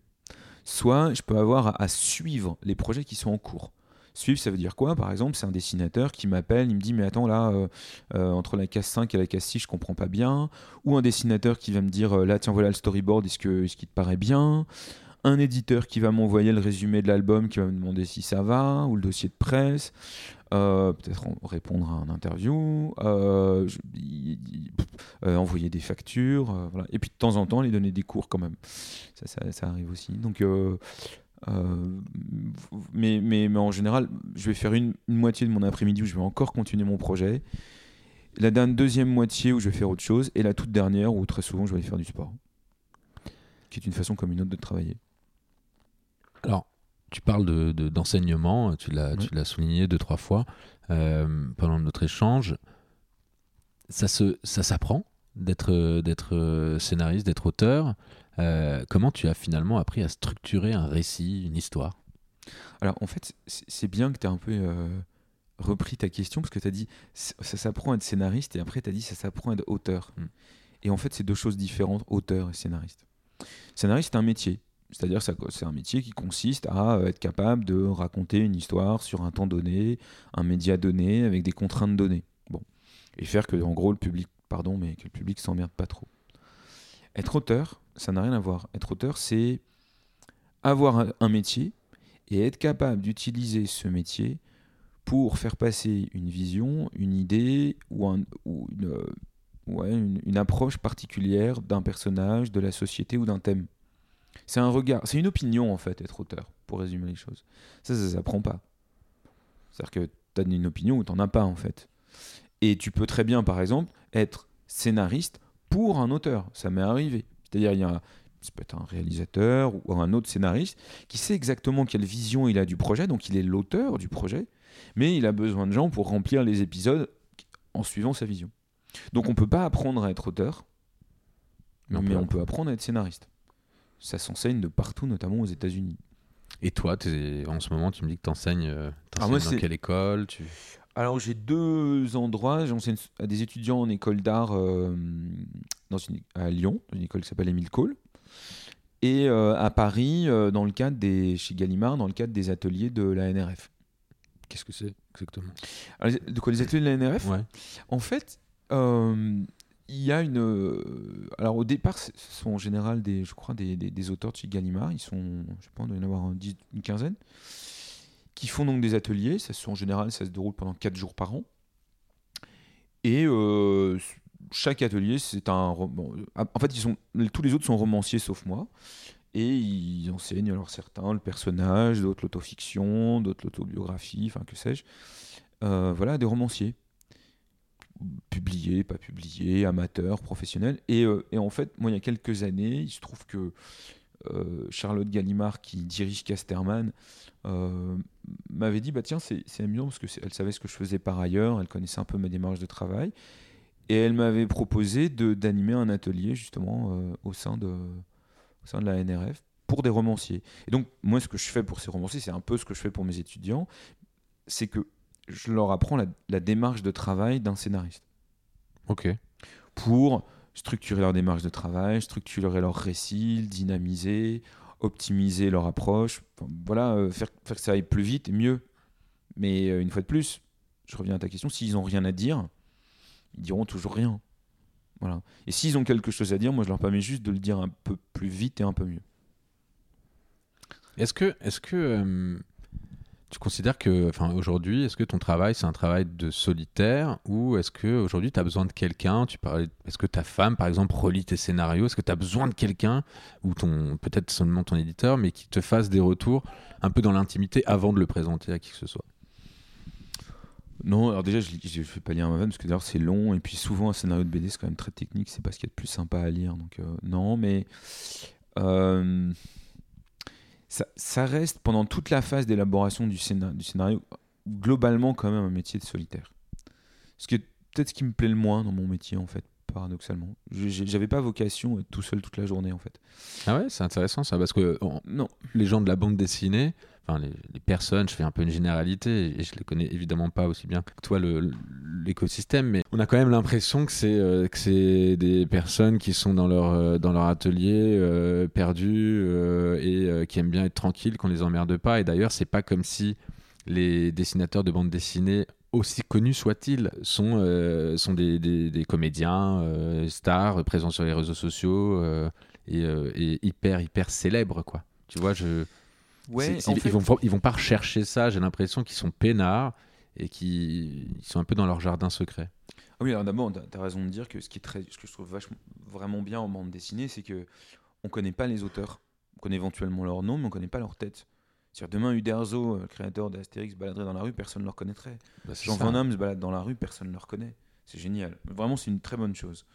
Speaker 2: soit je peux avoir à, suivre les projets qui sont en cours. Suivre, ça veut dire quoi Par exemple, c'est un dessinateur qui m'appelle, il me dit Mais attends, là, euh, euh, entre la case 5 et la case 6, je comprends pas bien. Ou un dessinateur qui va me dire Là, tiens, voilà le storyboard, est-ce, que, est-ce qu'il te paraît bien? Un éditeur qui va m'envoyer le résumé de l'album, qui va me demander si ça va, ou le dossier de presse, euh, peut-être répondre à un interview, euh, euh, envoyer des factures, voilà. et puis de temps en temps les donner des cours quand même. Ça, ça, arrive aussi. Donc, mais, mais, mais, en général, je vais faire une, moitié de mon après-midi où je vais encore continuer mon projet, la deuxième moitié où je vais faire autre chose, et la toute dernière où très souvent je vais aller faire du sport, qui est une façon comme une autre de travailler.
Speaker 1: Alors, tu parles d'enseignement, de, tu l'as souligné deux, trois fois euh, pendant notre échange. Ça s'apprend d'être euh, scénariste, d'être auteur. Euh, comment tu as finalement appris à structurer un récit, une histoire?
Speaker 2: Alors en fait, c'est bien que tu aies un peu repris ta question parce que tu as dit ça s'apprend à être scénariste et après tu as dit ça s'apprend à être auteur.
Speaker 1: Mm.
Speaker 2: Et en fait, c'est deux choses différentes, auteur et scénariste. Scénariste, c'est un métier. C'est-à-dire que c'est un métier qui consiste à être capable de raconter une histoire sur un temps donné, un média donné, avec des contraintes données. Bon. Et faire que, en gros, le public, pardon, mais que le public s'emmerde pas trop. Être auteur, ça n'a rien à voir. Être auteur, c'est avoir un métier et être capable d'utiliser ce métier pour faire passer une vision, une idée ou, ou une, approche particulière d'un personnage, de la société ou d'un thème. C'est un regard, c'est une opinion en fait, être auteur, pour résumer les choses. Ça, ça ne s'apprend pas. C'est-à-dire que tu as une opinion ou tu n'en as pas en fait. Et tu peux très bien, par exemple, être scénariste pour un auteur. Ça m'est arrivé. C'est-à-dire, il y a, ça peut être un réalisateur ou un autre scénariste qui sait exactement quelle vision il a du projet, donc il est l'auteur du projet, mais il a besoin de gens pour remplir les épisodes en suivant sa vision. Donc on ne peut pas apprendre à être auteur, mais, on, peut... apprendre à être scénariste. Ça s'enseigne de partout, notamment aux États-Unis.
Speaker 1: Et toi, en ce moment, tu me dis que tu enseignes, euh, ah, dans quelle école tu...
Speaker 2: Alors j'ai deux endroits. J'enseigne à des étudiants en école d'art euh, à Lyon, dans une école qui s'appelle Émile Cole. Et euh, à Paris, dans le cadre des, chez Gallimard, dans le cadre des ateliers de la NRF.
Speaker 1: Qu'est-ce que c'est exactement?
Speaker 2: De quoi les ateliers de la NRF
Speaker 1: ouais.
Speaker 2: En fait, euh, il y a une. Euh, alors au départ, ce sont en général des, je crois, des, des, auteurs de chez Gallimard. Ils sont, je sais pas, il doit y en avoir une quinzaine, qui font donc des ateliers. Ça, en général, ça se déroule pendant 4 jours par an. Et euh, chaque atelier, c'est un. Bon, en fait, ils sont, tous les autres sont romanciers sauf moi. Et ils enseignent alors certains le personnage, d'autres l'autofiction, d'autres l'autobiographie, enfin que sais-je. voilà, des romanciers publié, pas publié, amateur, professionnel. Euh, et, en fait, moi, il y a quelques années, il se trouve que euh, Charlotte Gallimard, qui dirige Casterman, euh, m'avait dit bah tiens, c'est amusant parce qu'elle savait ce que je faisais par ailleurs, elle connaissait un peu ma démarche de travail. Et elle m'avait proposé d'animer un atelier justement au, sein de, au sein de la NRF pour des romanciers. Et donc, moi, ce que je fais pour ces romanciers, c'est un peu ce que je fais pour mes étudiants, c'est que je leur apprends la, démarche de travail d'un scénariste.
Speaker 1: Ok.
Speaker 2: Pour structurer leur démarche de travail, structurer leur récit, dynamiser, optimiser leur approche. voilà, euh, faire, faire, que ça aille plus vite et mieux. Mais euh, une fois de plus, je reviens à ta question, s'ils n'ont rien à dire, ils diront toujours rien. Voilà. Et s'ils ont quelque chose à dire, moi je leur permets juste de le dire un peu plus vite et un peu mieux.
Speaker 1: Est-ce que, euh, tu considères que, enfin, aujourd'hui, est-ce que ton travail, c'est un travail de solitaire ou est-ce que aujourd'hui tu as besoin de quelqu'un? Tu parlais, est-ce que ta femme, par exemple, relit tes scénarios? Est-ce que tu as besoin de quelqu'un ou ton, peut-être seulement ton éditeur, mais qui te fasse des retours un peu dans l'intimité avant de le présenter à qui que ce soit?
Speaker 2: Non, alors déjà, je ne fais pas lire ma femme parce que d'ailleurs c'est long et puis souvent un scénario de BD c'est quand même très technique, c'est pas ce qu'il y a de plus sympa à lire. Donc, euh, non, mais. Euh, ça, reste pendant toute la phase d'élaboration du, du, scénario globalement quand même un métier de solitaire. Ce qui est peut-être ce qui me plaît le moins dans mon métier en fait, paradoxalement. J'avais pas vocation à être tout seul toute la journée en fait.
Speaker 1: Ah ouais, c'est intéressant ça parce que non, les gens de la bande dessinée, enfin les, personnes, je fais un peu une généralité et je les connais évidemment pas aussi bien que toi l'écosystème, mais on a quand même l'impression que c'est euh, des personnes qui sont dans leur euh, dans leur atelier euh, perdus et qui aiment bien être tranquilles, qu'on les emmerde pas. Et d'ailleurs, c'est pas comme si les dessinateurs de bande dessinée aussi connus soient-ils, sont, sont des, des, comédiens, stars, présents sur les réseaux sociaux et, et, hyper, hyper célèbres, quoi. Tu vois, je,
Speaker 2: Ouais,
Speaker 1: ils, vont, ils vont pas rechercher ça. J'ai l'impression qu'ils sont peinards et qu'ils sont un peu dans leur jardin secret.
Speaker 2: Ah oui, alors d'abord, tu as, raison de dire que ce, qui est très, ce que je trouve vachement, vraiment bien en bande dessinée, c'est que on connaît pas les auteurs. On connaît éventuellement leur nom, mais on connaît pas leur tête. cest demain, Uderzo, euh, créateur d'Astérix, baladerait dans la rue, personne ne le reconnaîtrait. Bah, Jean Van Damme se balade dans la rue, personne ne le reconnaît. C'est génial. Vraiment, c'est une très bonne chose.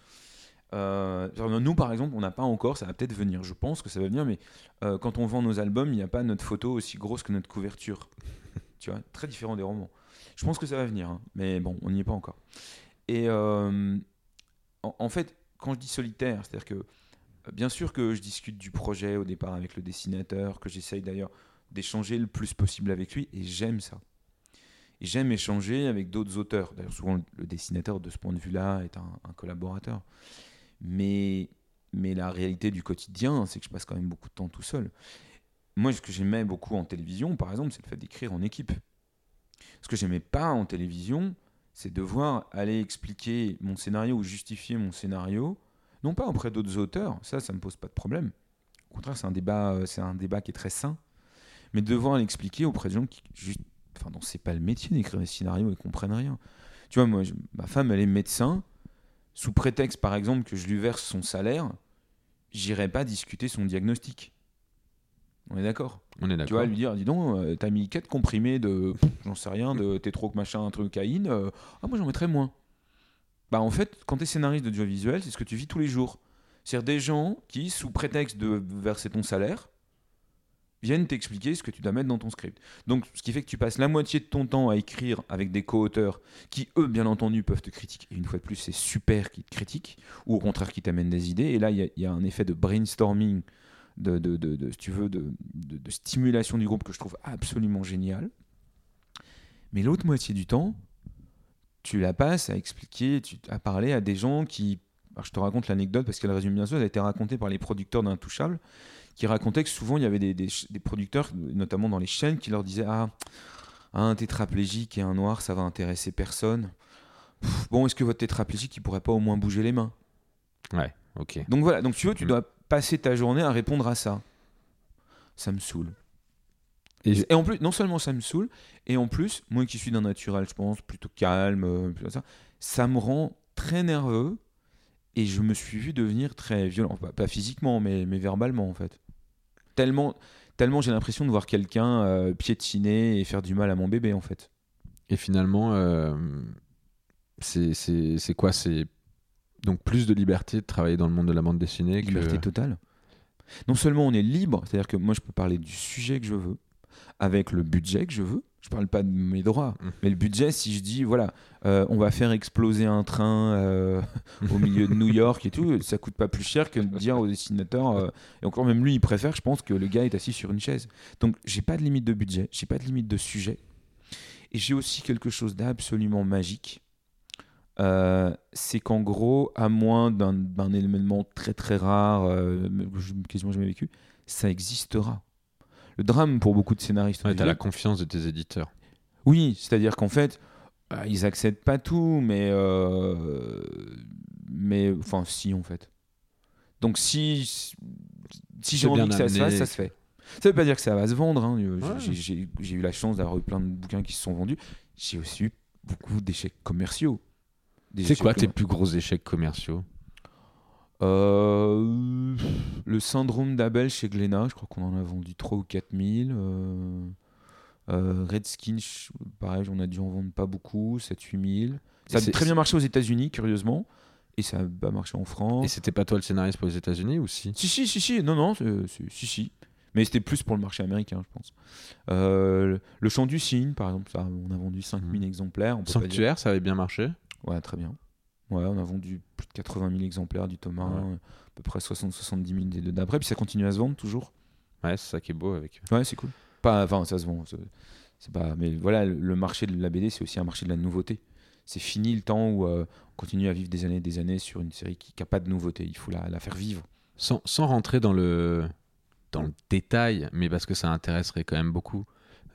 Speaker 2: Euh, nous, par exemple, on n'a pas encore, ça va peut-être venir, je pense que ça va venir, mais euh, quand on vend nos albums, il n'y a pas notre photo aussi grosse que notre couverture. tu vois, très différent des romans. Je pense que ça va venir, hein, mais bon, on n'y est pas encore. Et euh, en, fait, quand je dis solitaire, c'est-à-dire que bien sûr que je discute du projet au départ avec le dessinateur, que j'essaye d'ailleurs d'échanger le plus possible avec lui, et j'aime ça. Et j'aime échanger avec d'autres auteurs. D'ailleurs, souvent, le dessinateur, de ce point de vue-là, est un, un collaborateur. Mais, mais la réalité du quotidien, c'est que je passe quand même beaucoup de temps tout seul. Moi, ce que j'aimais beaucoup en télévision, par exemple, c'est le fait d'écrire en équipe. Ce que j'aimais pas en télévision, c'est devoir aller expliquer mon scénario ou justifier mon scénario, non pas auprès d'autres auteurs, ça, ça me pose pas de problème. Au contraire, c'est un débat, euh, c'est un débat qui est très sain, mais devoir l'expliquer auprès de gens qui, enfin, dont c'est pas le métier d'écrire des scénarios et comprennent rien. Tu vois, moi, ma femme, elle est médecin. Sous prétexte, par exemple, que je lui verse son salaire, j'irai pas discuter son diagnostic. On est d'accord?
Speaker 1: On est
Speaker 2: tu
Speaker 1: d'accord.
Speaker 2: vois, lui dire, dis donc, euh, t'as mis 4 comprimés de, j'en sais rien, de tétro machin, un truc caïne, euh, ah moi j'en mettrais moins. Bah en fait, quand t'es scénariste d'audiovisuel, c'est ce que tu vis tous les jours. C'est-à-dire des gens qui, sous prétexte de verser ton salaire, viennent t'expliquer ce que tu dois mettre dans ton script. Donc, ce qui fait que tu passes la moitié de ton temps à écrire avec des co-auteurs qui, eux, bien entendu, peuvent te critiquer. Et une fois de plus, c'est super qu'ils te critiquent, ou au contraire qui t'amènent des idées. Et là, il y, a- un effet de brainstorming, de, de, de- si tu veux, de, stimulation du groupe que je trouve absolument génial. Mais l'autre moitié du temps, tu la passes à expliquer, tu, à parler à des gens qui. Alors, je te raconte l'anecdote parce qu'elle résume bien ça. Elle a été racontée par les producteurs d'Intouchable qui racontaient que souvent il y avait des, des ch- des producteurs, notamment dans les chaînes, qui leur disaient Ah, un tétraplégique et un noir, ça va intéresser personne. Pff, bon, est-ce que votre tétraplégique, il pourrait pas au moins bouger les mains?
Speaker 1: Ouais, ok.
Speaker 2: Donc voilà, donc tu veux, tu
Speaker 1: Mm.
Speaker 2: dois passer ta journée à répondre à ça. Ça me saoule.
Speaker 1: Et je-
Speaker 2: Et en plus, non seulement ça me saoule, et en plus, moi qui suis d'un naturel, je pense, plutôt calme, euh, ça, ça me rend très nerveux et je me suis vu devenir très violent. Pas, pas physiquement, mais, mais verbalement en fait. Tellement, tellement j'ai l'impression de voir quelqu'un euh, piétiner et faire du mal à mon bébé en fait.
Speaker 1: Et finalement, euh, c'est c'est- c'est quoi? C'est donc plus de liberté de travailler dans le monde de la bande dessinée que...
Speaker 2: Liberté totale. Non seulement on est libre, c'est-à-dire que moi je peux parler du sujet que je veux, avec le budget que je veux. Je parle pas de mes droits,
Speaker 1: Mm.
Speaker 2: mais le budget, si je dis voilà, euh, on va faire exploser un train euh, au milieu de New York et tout, ça coûte pas plus cher que de dire au dessinateur. euh, et encore même lui, il préfère, je pense, que le gars est assis sur une chaise. Donc j'ai pas de limite de budget, j'ai pas de limite de sujet, et j'ai aussi quelque chose d'absolument magique. C'est qu'en gros, à moins d'un événement très très rare, que quasiment jamais vécu, ça existera. Le drame pour beaucoup de scénaristes.
Speaker 1: Ouais, t'as la
Speaker 2: audiovisuels-
Speaker 1: confiance de tes éditeurs.
Speaker 2: Oui, c'est-à-dire qu'en fait, euh, ils acceptent pas tout, mais euh, mais enfin si en fait. Donc si si j'ai envie que ça se fasse, ça se fait. Ça veut pas dire que ça va se vendre. hein. Euh,
Speaker 1: Ouais.
Speaker 2: J'ai- J'ai eu la chance d'avoir eu plein de bouquins qui se sont vendus. J'ai aussi eu beaucoup d'échecs commerciaux.
Speaker 1: C'est quoi tes plus gros échecs commerciaux?
Speaker 2: Euh, le syndrome d'Abel chez Glénat, je crois qu'on en a vendu 3 ou 4 000. Euh, euh, Redskin, pareil, on a dû en vendre pas beaucoup, 7-8 000. Ça a
Speaker 1: Et
Speaker 2: très bien marché aux États-Unis, curieusement, et ça a pas marché en
Speaker 1: Et
Speaker 2: France.
Speaker 1: c'était pas toi le scénariste pour les États-Unis ou si?
Speaker 2: Si, si, si, si, non, non, si, si. Mais c'était plus pour le marché américain, je pense. Euh, le- le chant du cygne, par exemple, ça, on a vendu 5 000 exemplaires. On peut pas dire-
Speaker 1: Sanctuaire, ça avait bien marché?
Speaker 2: Ouais, très bien. Ouais, on a vendu plus de 80 000 exemplaires du 1,
Speaker 1: Ouais.
Speaker 2: à peu près 60-70 000 des deux d'après, puis ça continue à se vendre toujours.
Speaker 1: Ouais, c'est ça qui est beau avec.
Speaker 2: Ouais, c'est cool. Pas, enfin, ça se vend. c'est- pas, mais voilà, le- le marché de la BD, c'est aussi un marché de la nouveauté. C'est fini le temps où euh, on continue à vivre des années et des années sur une série qui n'a pas de nouveauté. Il faut la, la faire vivre.
Speaker 1: Sans, sans rentrer dans le, dans le détail, mais parce que ça intéresserait quand même beaucoup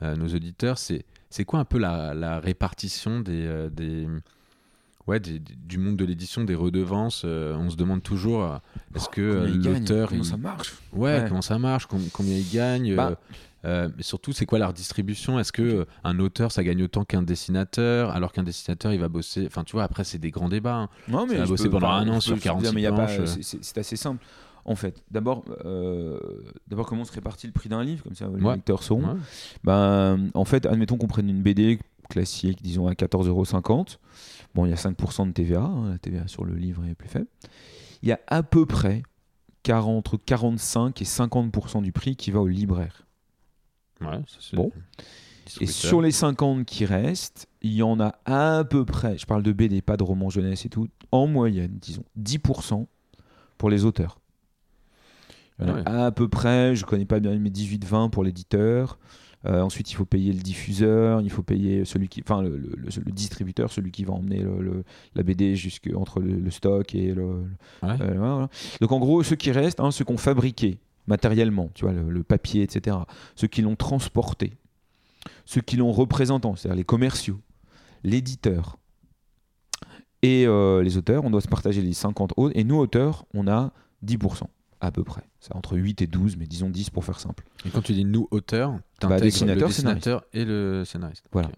Speaker 1: euh, nos auditeurs, c'est, c'est quoi un peu la, la répartition des, euh, des, ouais, du monde de l'édition, des redevances euh, On se demande toujours, euh, est-ce que euh,
Speaker 2: il
Speaker 1: l'auteur...
Speaker 2: Comment ça marche
Speaker 1: Ouais, comment ça marche, com- combien il gagne,
Speaker 2: Bah.
Speaker 1: euh, mais surtout c'est quoi leur distribution Est-ce que un auteur ça gagne autant qu'un dessinateur, alors qu'un dessinateur il va bosser Enfin tu vois, après c'est des grands débats. hein.
Speaker 2: Non,
Speaker 1: Ça a
Speaker 2: je
Speaker 1: bossé
Speaker 2: peux-
Speaker 1: pendant un an sur
Speaker 2: peux- je peux dire,
Speaker 1: 46
Speaker 2: mais il y a pas-
Speaker 1: planches, euh.
Speaker 2: c'est- C'est c'est assez simple. En fait, d'abord, d'abord comment se répartit le prix d'un livre, comme ça les
Speaker 1: Ouais.
Speaker 2: lecteurs sauront. Ben, en fait, admettons qu'on prenne une BD classique, disons à 14,50€. Bon, il y a 5% de TVA, hein, la TVA sur le livre est plus faible. Il y a à peu près 40, entre 45 et 50% du prix qui va au libraire.
Speaker 1: Ouais, ça, c'est
Speaker 2: Bon. Et sur les 50 qui restent, il y en a à peu près, je parle de BD, pas de romans jeunesse et tout, en moyenne, disons, 10% pour les auteurs. Il y en a
Speaker 1: Ah ouais.
Speaker 2: à peu près, je connais pas bien, mais 18-20 pour l'éditeur, Euh, ensuite, il faut payer le diffuseur, il faut payer celui qui, enfin, le, le- le distributeur, celui qui va emmener le- la BD jusque entre le, stock et le.
Speaker 1: Ouais.
Speaker 2: euh, voilà. Donc, en gros, ceux qui restent, hein, ceux qui ont fabriqué matériellement, tu vois, le, papier, etc. Ceux qui l'ont transporté, ceux qui l'ont représenté, c'est-à-dire les commerciaux, l'éditeur et euh, les auteurs, on doit se partager les 50 autres. Et nous, auteurs, on a 10% à peu près. C'est entre 8 et 12, mais disons 10 pour faire simple.
Speaker 1: Et quand tu dis nous, auteurs, t'intègres
Speaker 2: dessinateur,
Speaker 1: le dessinateur et le scénariste.
Speaker 2: Voilà.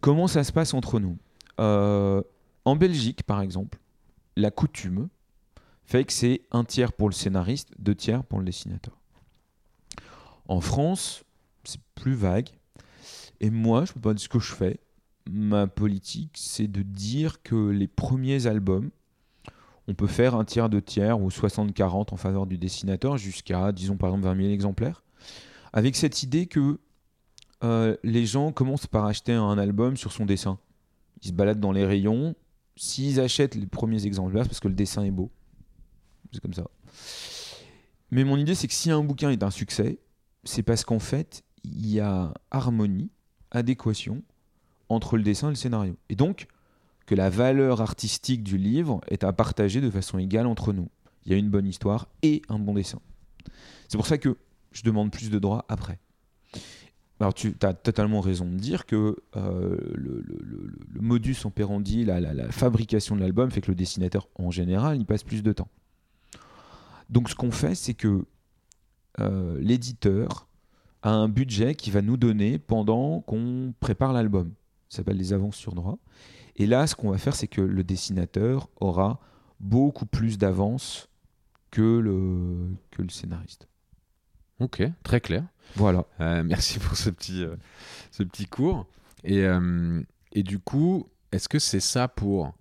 Speaker 2: Comment ça se passe entre nous? Euh, En Belgique, par exemple, la coutume fait que c'est un tiers pour le scénariste, deux tiers pour le dessinateur. En France, c'est plus vague. Et moi, je peux pas dire ce que je fais. Ma politique, c'est de dire que les premiers albums, on peut faire un tiers, deux tiers ou 60-40 en faveur du dessinateur jusqu'à, disons par exemple, 20 000 exemplaires. Avec cette idée que euh, les gens commencent par acheter un album sur son dessin. Ils se baladent dans les rayons. S'ils achètent les premiers exemplaires, parce que le dessin est beau. C'est comme ça. Mais mon idée, c'est que si un bouquin est un succès, c'est parce qu'en fait, il y a harmonie, adéquation entre le dessin et le scénario. Et donc, que la valeur artistique du livre est à partager de façon égale entre nous. Il y a une bonne histoire et un bon dessin. C'est pour ça que je demande plus de droits après. Alors tu as totalement raison de dire que euh, le, modus operandi, la, la- la fabrication de l'album fait que le dessinateur en général il passe plus de temps. Donc ce qu'on fait c'est que euh, l'éditeur a un budget qui va nous donner pendant qu'on prépare l'album. Ça s'appelle les avances sur droit. Et là ce qu'on va faire c'est que le dessinateur aura beaucoup plus d'avance que le, que le scénariste.
Speaker 1: Ok, très clair.
Speaker 2: Voilà.
Speaker 1: Euh, merci pour ce petit, euh, ce petit cours. Et, euh, et du coup, est-ce que c'est ça pour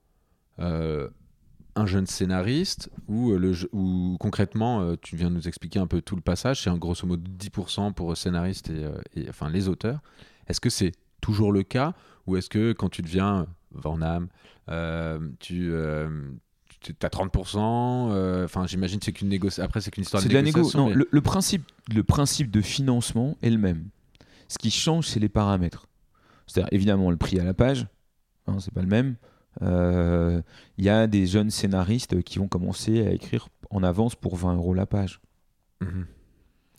Speaker 1: un jeune scénariste ou, le, ou concrètement, tu viens de nous expliquer un peu tout le passage, c'est un grosso modo 10% pour scénaristes et, et- enfin les auteurs. Est-ce que c'est toujours le cas ou est-ce que quand tu deviens Van Damme, euh, tu, euh, tu as 30% euh, Enfin, j'imagine c'est qu'une négociation. Après, c'est qu'une histoire de
Speaker 2: de la négo.
Speaker 1: négociation.
Speaker 2: Non,
Speaker 1: mais-
Speaker 2: le, le principe, le principe de financement est le même. Ce qui change, c'est les paramètres. C'est-à-dire, évidemment, le prix à la page, hein, c'est pas le même. Euh, Il y a des jeunes scénaristes qui vont commencer à écrire en avance pour 20 euros la page.
Speaker 1: Mhm.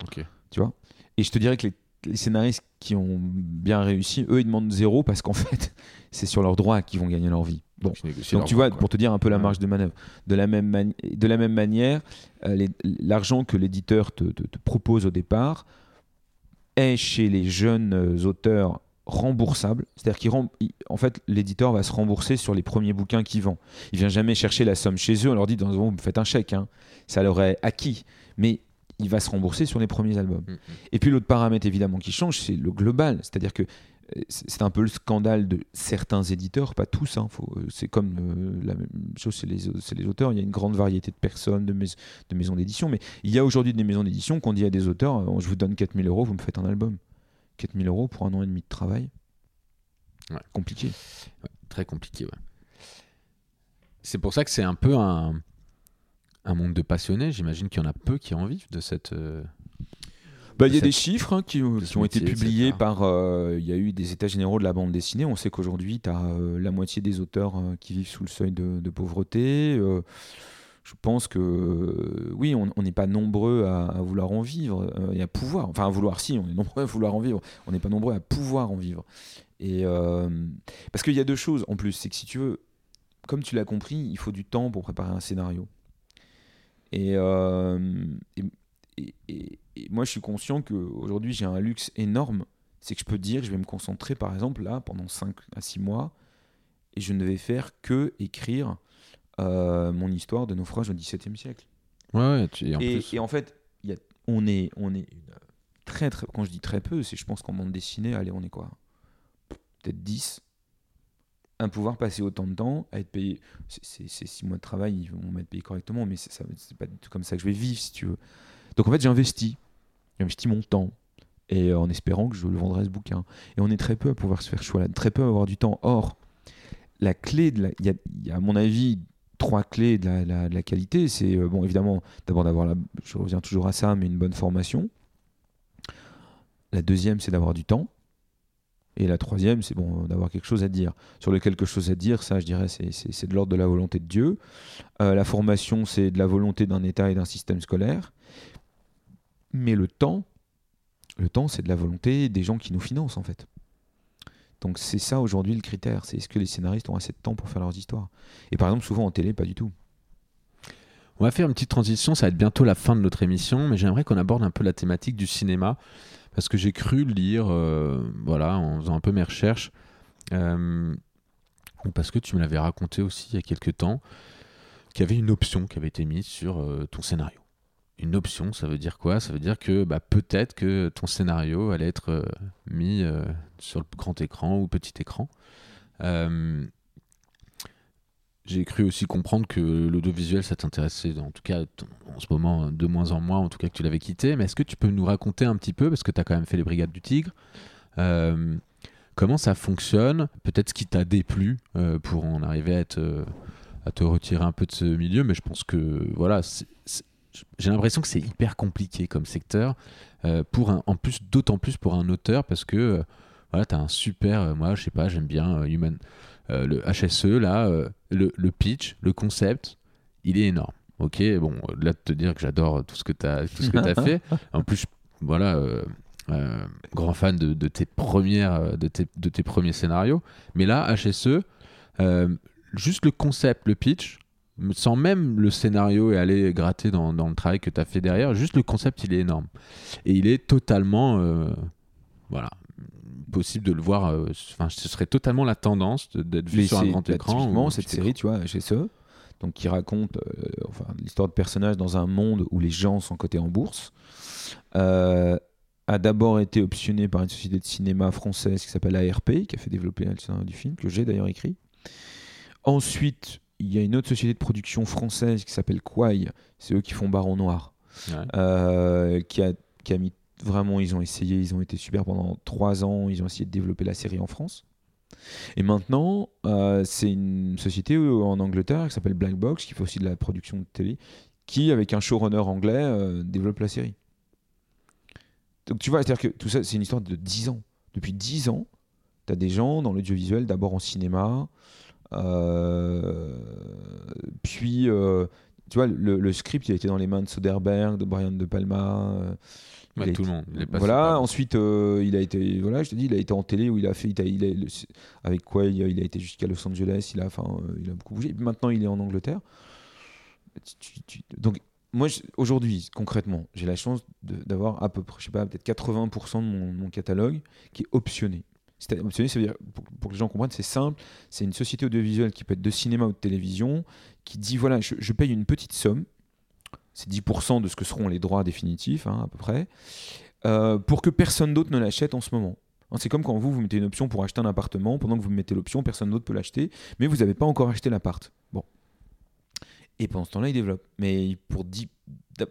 Speaker 1: Ok.
Speaker 2: Tu vois? Et je te dirais que les, les scénaristes qui ont bien réussi, eux, ils demandent zéro parce qu'en fait, c'est sur leurs droits qu'ils vont gagner leur vie. Bon. Donc tu vois, pour te dire un peu la marge de manœuvre, de la même, mani- de la même manière, euh, l'argent que l'éditeur te, te- te propose au départ est chez les jeunes euh, auteurs remboursable. C'est-à-dire qu'en fait, l'éditeur va se rembourser sur les premiers bouquins qu'il vend. Il vient jamais chercher la somme chez eux. On leur dit, dans, vous me faites un chèque. hein. Ça leur est acquis. Mais il va se rembourser sur les premiers albums.
Speaker 1: Mhm.
Speaker 2: Et puis l'autre paramètre évidemment qui change, c'est le global. C'est-à-dire que euh, c'est un peu le scandale de certains éditeurs, pas tous. hein, euh, c'est comme euh, la même chose chez les, c'est les auteurs. Il y a une grande variété de personnes, de, mais- de maisons d'édition. Mais il y a aujourd'hui des maisons d'édition qu'on dit à des auteurs je vous donne 4000 euros, vous me faites un album. 4000 euros pour un an et demi de travail.
Speaker 1: Ouais.
Speaker 2: Compliqué.
Speaker 1: Très compliqué, ouais. C'est pour ça que c'est un peu un, un monde de passionnés. J'imagine qu'il y en a peu qui en vivent de cette. euh,
Speaker 2: Bah, il y a des chiffres hein, qui, ont été publiés
Speaker 1: etc.
Speaker 2: par. euh, Il y a eu des états généraux de la bande dessinée. On sait qu'aujourd'hui, tu as la moitié des auteurs euh, qui vivent sous le seuil de, de pauvreté. Euh, je pense que euh, oui, on n'est pas nombreux à, à vouloir en vivre euh, et à pouvoir. Enfin, à vouloir, si, on est nombreux à vouloir en vivre. On n'est pas nombreux à pouvoir en vivre. Et euh, parce qu'il y a deux choses en plus, c'est que si tu veux, comme tu l'as compris, il faut du temps pour préparer un scénario. Et, euh, et, et- et- et moi, je suis conscient qu'aujourd'hui, j'ai un luxe énorme. C'est que je peux dire, je vais me concentrer, par exemple, là, pendant 5 à 6 mois, et je ne vais faire que écrire euh, mon histoire de naufrage au XVIIe siècle.
Speaker 1: Ouais, tu- et en
Speaker 2: Et,
Speaker 1: plus,
Speaker 2: et en fait, y a- on est, on est une- très, très, quand je dis très peu, c'est je pense qu'en bande dessinée, allez, on est quoi? Peut-être 10 un pouvoir passer autant de temps à être payé. C'est- six mois de travail, ils vont m'être payé correctement, mais c'est pas tout comme ça que je vais vivre, si tu veux. Donc en fait, j'ai investi. J'ai mon temps. Et euh, en espérant que je le vendrai ce bouquin. Et on est très peu à pouvoir se faire choix là, très peu à avoir du temps. Or, la clé, de la- il y, il y a, à mon avis trois clés de la, qualité. C'est, euh, bon, évidemment, d'abord d'avoir. Je reviens toujours à ça, mais une bonne formation. La deuxième, c'est d'avoir du temps. Et la troisième, c'est bon d'avoir quelque chose à dire. Sur le quelque chose à dire, ça, je dirais, c'est de l'ordre de la volonté de Dieu. Euh, la formation, c'est de la volonté d'un État et d'un système scolaire. Mais le temps, le temps, c'est de la volonté des gens qui nous financent, en fait. Donc c'est ça aujourd'hui le critère. C'est est-ce que les scénaristes ont assez de temps pour faire leurs histoires? Et par exemple, souvent en télé, pas du tout.
Speaker 1: On va faire une petite transition, ça va être bientôt la fin de notre émission, mais j'aimerais qu'on aborde un peu la thématique du cinéma parce que j'ai cru lire, euh, voilà, en faisant un peu mes recherches, euh, parce que tu me l'avais raconté aussi il y a quelques temps, qu'il y avait une option qui avait été mise sur euh, ton scénario. Une option, ça veut dire quoi? Ça veut dire que bah, peut-être que ton scénario allait être mis sur le grand écran ou petit écran. J'ai cru aussi comprendre que l'audiovisuel, ça t'intéressait, en tout cas en ce moment, de moins en moins, en tout cas que tu l'avais quitté. Mais est-ce que tu peux nous raconter un petit peu, parce que tu as quand même fait les Brigades du Tigre, euh, comment ça fonctionne Peut-être ce qui t'a déplu euh, pour en arriver à, être, à te retirer un peu de ce milieu, mais je pense que voilà, j'ai l'impression que c'est hyper compliqué comme secteur, euh, pour un, en plus, d'autant plus pour un auteur, parce que voilà, tu as un super, moi je sais pas, j'aime bien Human le HSE, là, euh, le, pitch, le concept, il est énorme. Ok, bon, là, de te dire que j'adore tout ce que tu as, tout ce que as fait. En plus, voilà, euh, grand fan de, tes premières, de tes, de tes premiers scénarios. Mais là, HSE, juste le concept, le pitch, sans même le scénario et aller gratter dans, dans le travail que tu as fait derrière, juste le concept, il est énorme. Et il est totalement. voilà, possible de le voir. Euh, enfin, ce serait totalement la tendance d'être vu sur un grand écran.
Speaker 2: Typiquement, cette série, tu vois, ce donc qui raconte euh, enfin, l'histoire de personnages dans un monde où les gens sont cotés en bourse, euh, a d'abord été optionné par une société de cinéma française qui s'appelle ARP, qui a fait développer le scénario du film, que j'ai d'ailleurs écrit. Ensuite, il y a une autre société de production française qui s'appelle Quai, c'est eux qui font Baron Noir, qui, a, qui a mis Vraiment, ils ont essayé, ils ont été super pendant trois ans, ils ont essayé de développer la série en France. Et maintenant, euh, c'est une société en Angleterre qui s'appelle Black Box, qui fait aussi de la production de télé, qui, avec un showrunner anglais, euh, développe la série. Donc tu vois, c'est-à-dire que tout ça, c'est une histoire de dix ans. Depuis dix ans, tu as des gens dans l'audiovisuel, d'abord en cinéma, euh, puis, tu vois, le, le, script, il a été dans les mains de Soderbergh, de Brian De Palma
Speaker 1: tout le monde.
Speaker 2: voilà. Ensuite, euh, il a été, voilà, je te dis, il a été en télé où il a fait, il avec quoi il a, été jusqu'à Los Angeles. Il a, enfin, euh, il a beaucoup bougé. Maintenant, il est en Angleterre. donc, moi, aujourd'hui, concrètement, j'ai la chance d'avoir à peu près, je sais pas, peut-être 80% de mon, catalogue qui est optionné. C'est optionné, ça veut dire, pour, que les gens comprennent, c'est simple. C'est une société audiovisuelle qui peut être de cinéma ou de télévision qui dit voilà, je paye une petite somme c'est 10% de ce que seront les droits définitifs, hein, à peu près, euh, pour que personne d'autre ne l'achète en ce moment. Hein, c'est comme quand vous, vous mettez une option pour acheter un appartement, pendant que vous mettez l'option, personne d'autre peut l'acheter, mais vous n'avez pas encore acheté l'appart. Bon. Et pendant ce temps-là, il développe. Mais pour, 10,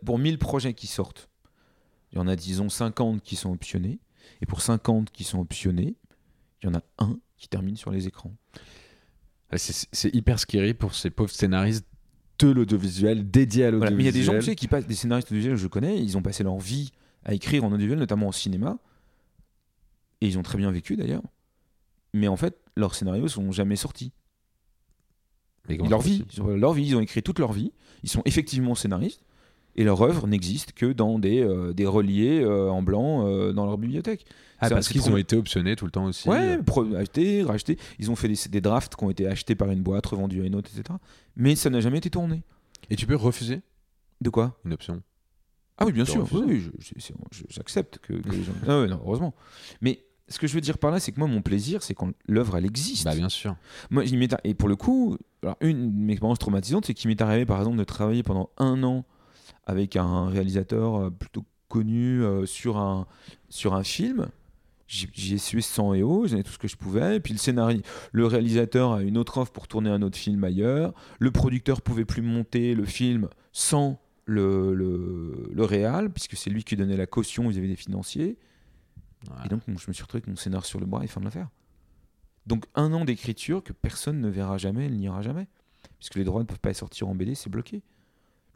Speaker 2: pour 1000 projets qui sortent, il y en a, disons, 50 qui sont optionnés, et pour 50 qui sont optionnés, il y en a un qui termine sur les écrans.
Speaker 1: C'est hyper scary pour ces pauvres scénaristes de l'audiovisuel, dédié à l'audiovisuel.
Speaker 2: mais il y a des gens qui passent, des scénaristes audiovisuels, je connais, ils ont passé leur vie à écrire en audiovisuel, notamment en cinéma, et ils ont très bien vécu d'ailleurs. Mais en fait, leurs scénarios sont jamais sortis. leur vie, leur vie, ils ont écrit toute leur vie. Ils sont effectivement scénaristes, et leur œuvre n'existe que dans des, euh, des reliés euh, en blanc euh, dans leur bibliothèque.
Speaker 1: Ah, parce qu'ils ont été optionnés tout le temps aussi.
Speaker 2: Ouais, acheter, racheter. Ils ont fait des, drafts qui ont été achetés par une boîte, revendus à une autre, etc. Mais ça n'a jamais été tourné.
Speaker 1: Et tu peux refuser
Speaker 2: De quoi?
Speaker 1: Une option?
Speaker 2: Ah oui, bien sûr. Oui, j'accepte que, les gens. Ah non, heureusement. Mais ce que je veux dire par là, c'est que moi, mon plaisir, c'est quand l'œuvre, elle existe.
Speaker 1: Bah, bien sûr.
Speaker 2: Moi, et pour le coup, alors, une expérience traumatisante, c'est qu'il m'est arrivé, par exemple, de travailler pendant un an avec un réalisateur euh, plutôt connu euh, sur, un, sur un film. J'y ai sué 100 et haut, j'en ai tout ce que je pouvais. Et puis le scénario, le réalisateur a une autre offre pour tourner un autre film ailleurs. Le producteur pouvait plus monter le film sans le, le, le réal, puisque c'est lui qui donnait la caution vis-à-vis des financiers. Et donc, je me suis retrouvé avec mon scénario sur le bras et fin de l'affaire. Donc, un an d'écriture que personne ne verra jamais, il n'ira jamais. Puisque les droits ne peuvent pas sortir en BD, c'est bloqué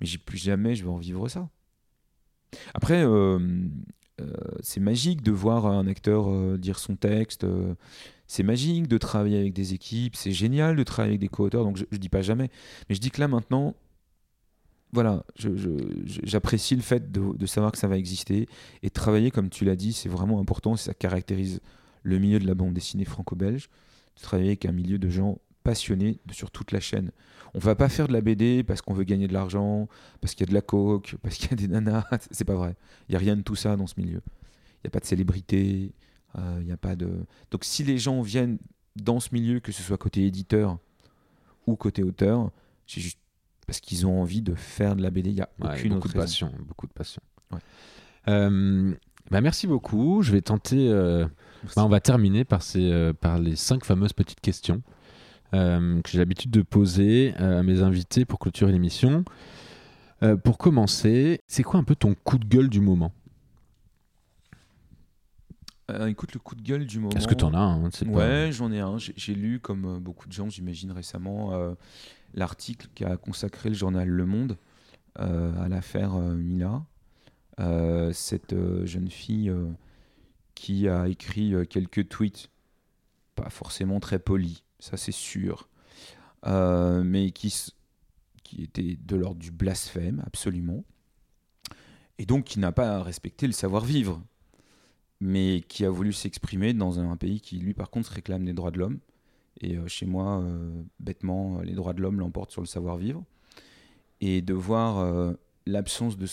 Speaker 2: mais j'ai plus jamais je vais en vivre ça. Après, euh, c'est magique de voir un acteur dire son texte. c'est magique de travailler avec des équipes. C'est génial de travailler avec des co-auteurs. Donc je, je dis pas jamais. Mais je dis que là maintenant, voilà, j'apprécie le fait de, savoir que ça va exister et de travailler, comme tu l'as dit, c'est vraiment important, ça caractérise le milieu de la bande dessinée franco-belge, de travailler avec un milieu de gens passionnés sur toute la chaîne. On va pas faire de la BD parce qu'on veut gagner de l'argent, parce qu'il y a de la coke, parce qu'il y a des nanas, c'est pas vrai. Il y a rien de tout ça dans ce milieu. Il n'y a pas de célébrité, euh, il y a pas de. Donc si les gens viennent dans ce milieu, que ce soit côté éditeur ou côté auteur, j'ai juste parce qu'ils ont envie de faire de la BD. Il y a aucune
Speaker 1: beaucoup de passion, beaucoup de passion. Euh, bah merci beaucoup. Je vais tenter. Euh, bah, on va terminer par ces, euh, par les cinq fameuses petites questions que j'ai l'habitude de poser à mes invités pour clôturer l'émission. pour commencer, c'est quoi un peu ton coup de gueule du moment?
Speaker 2: Écoute, le coup de gueule du moment.
Speaker 1: Est-ce que tu en as un
Speaker 2: Ouais, j'en ai un. J'ai lu, comme beaucoup de gens, j'imagine, récemment, l'article qui a consacré le journal Le Monde euh, à l'affaire euh, Mila. Euh, cette jeune fille qui a écrit quelques tweets, pas forcément très polis, ça c'est sûr, mais qui, était de l'ordre du blasphème, absolument, et donc qui n'a pas respecté le savoir-vivre, mais qui a voulu s'exprimer dans un pays qui, lui, par contre, réclame des droits de l'homme. Et euh, chez moi, euh, bêtement, les droits de l'homme l'emportent sur le savoir-vivre. Et de voir euh, l'absence de...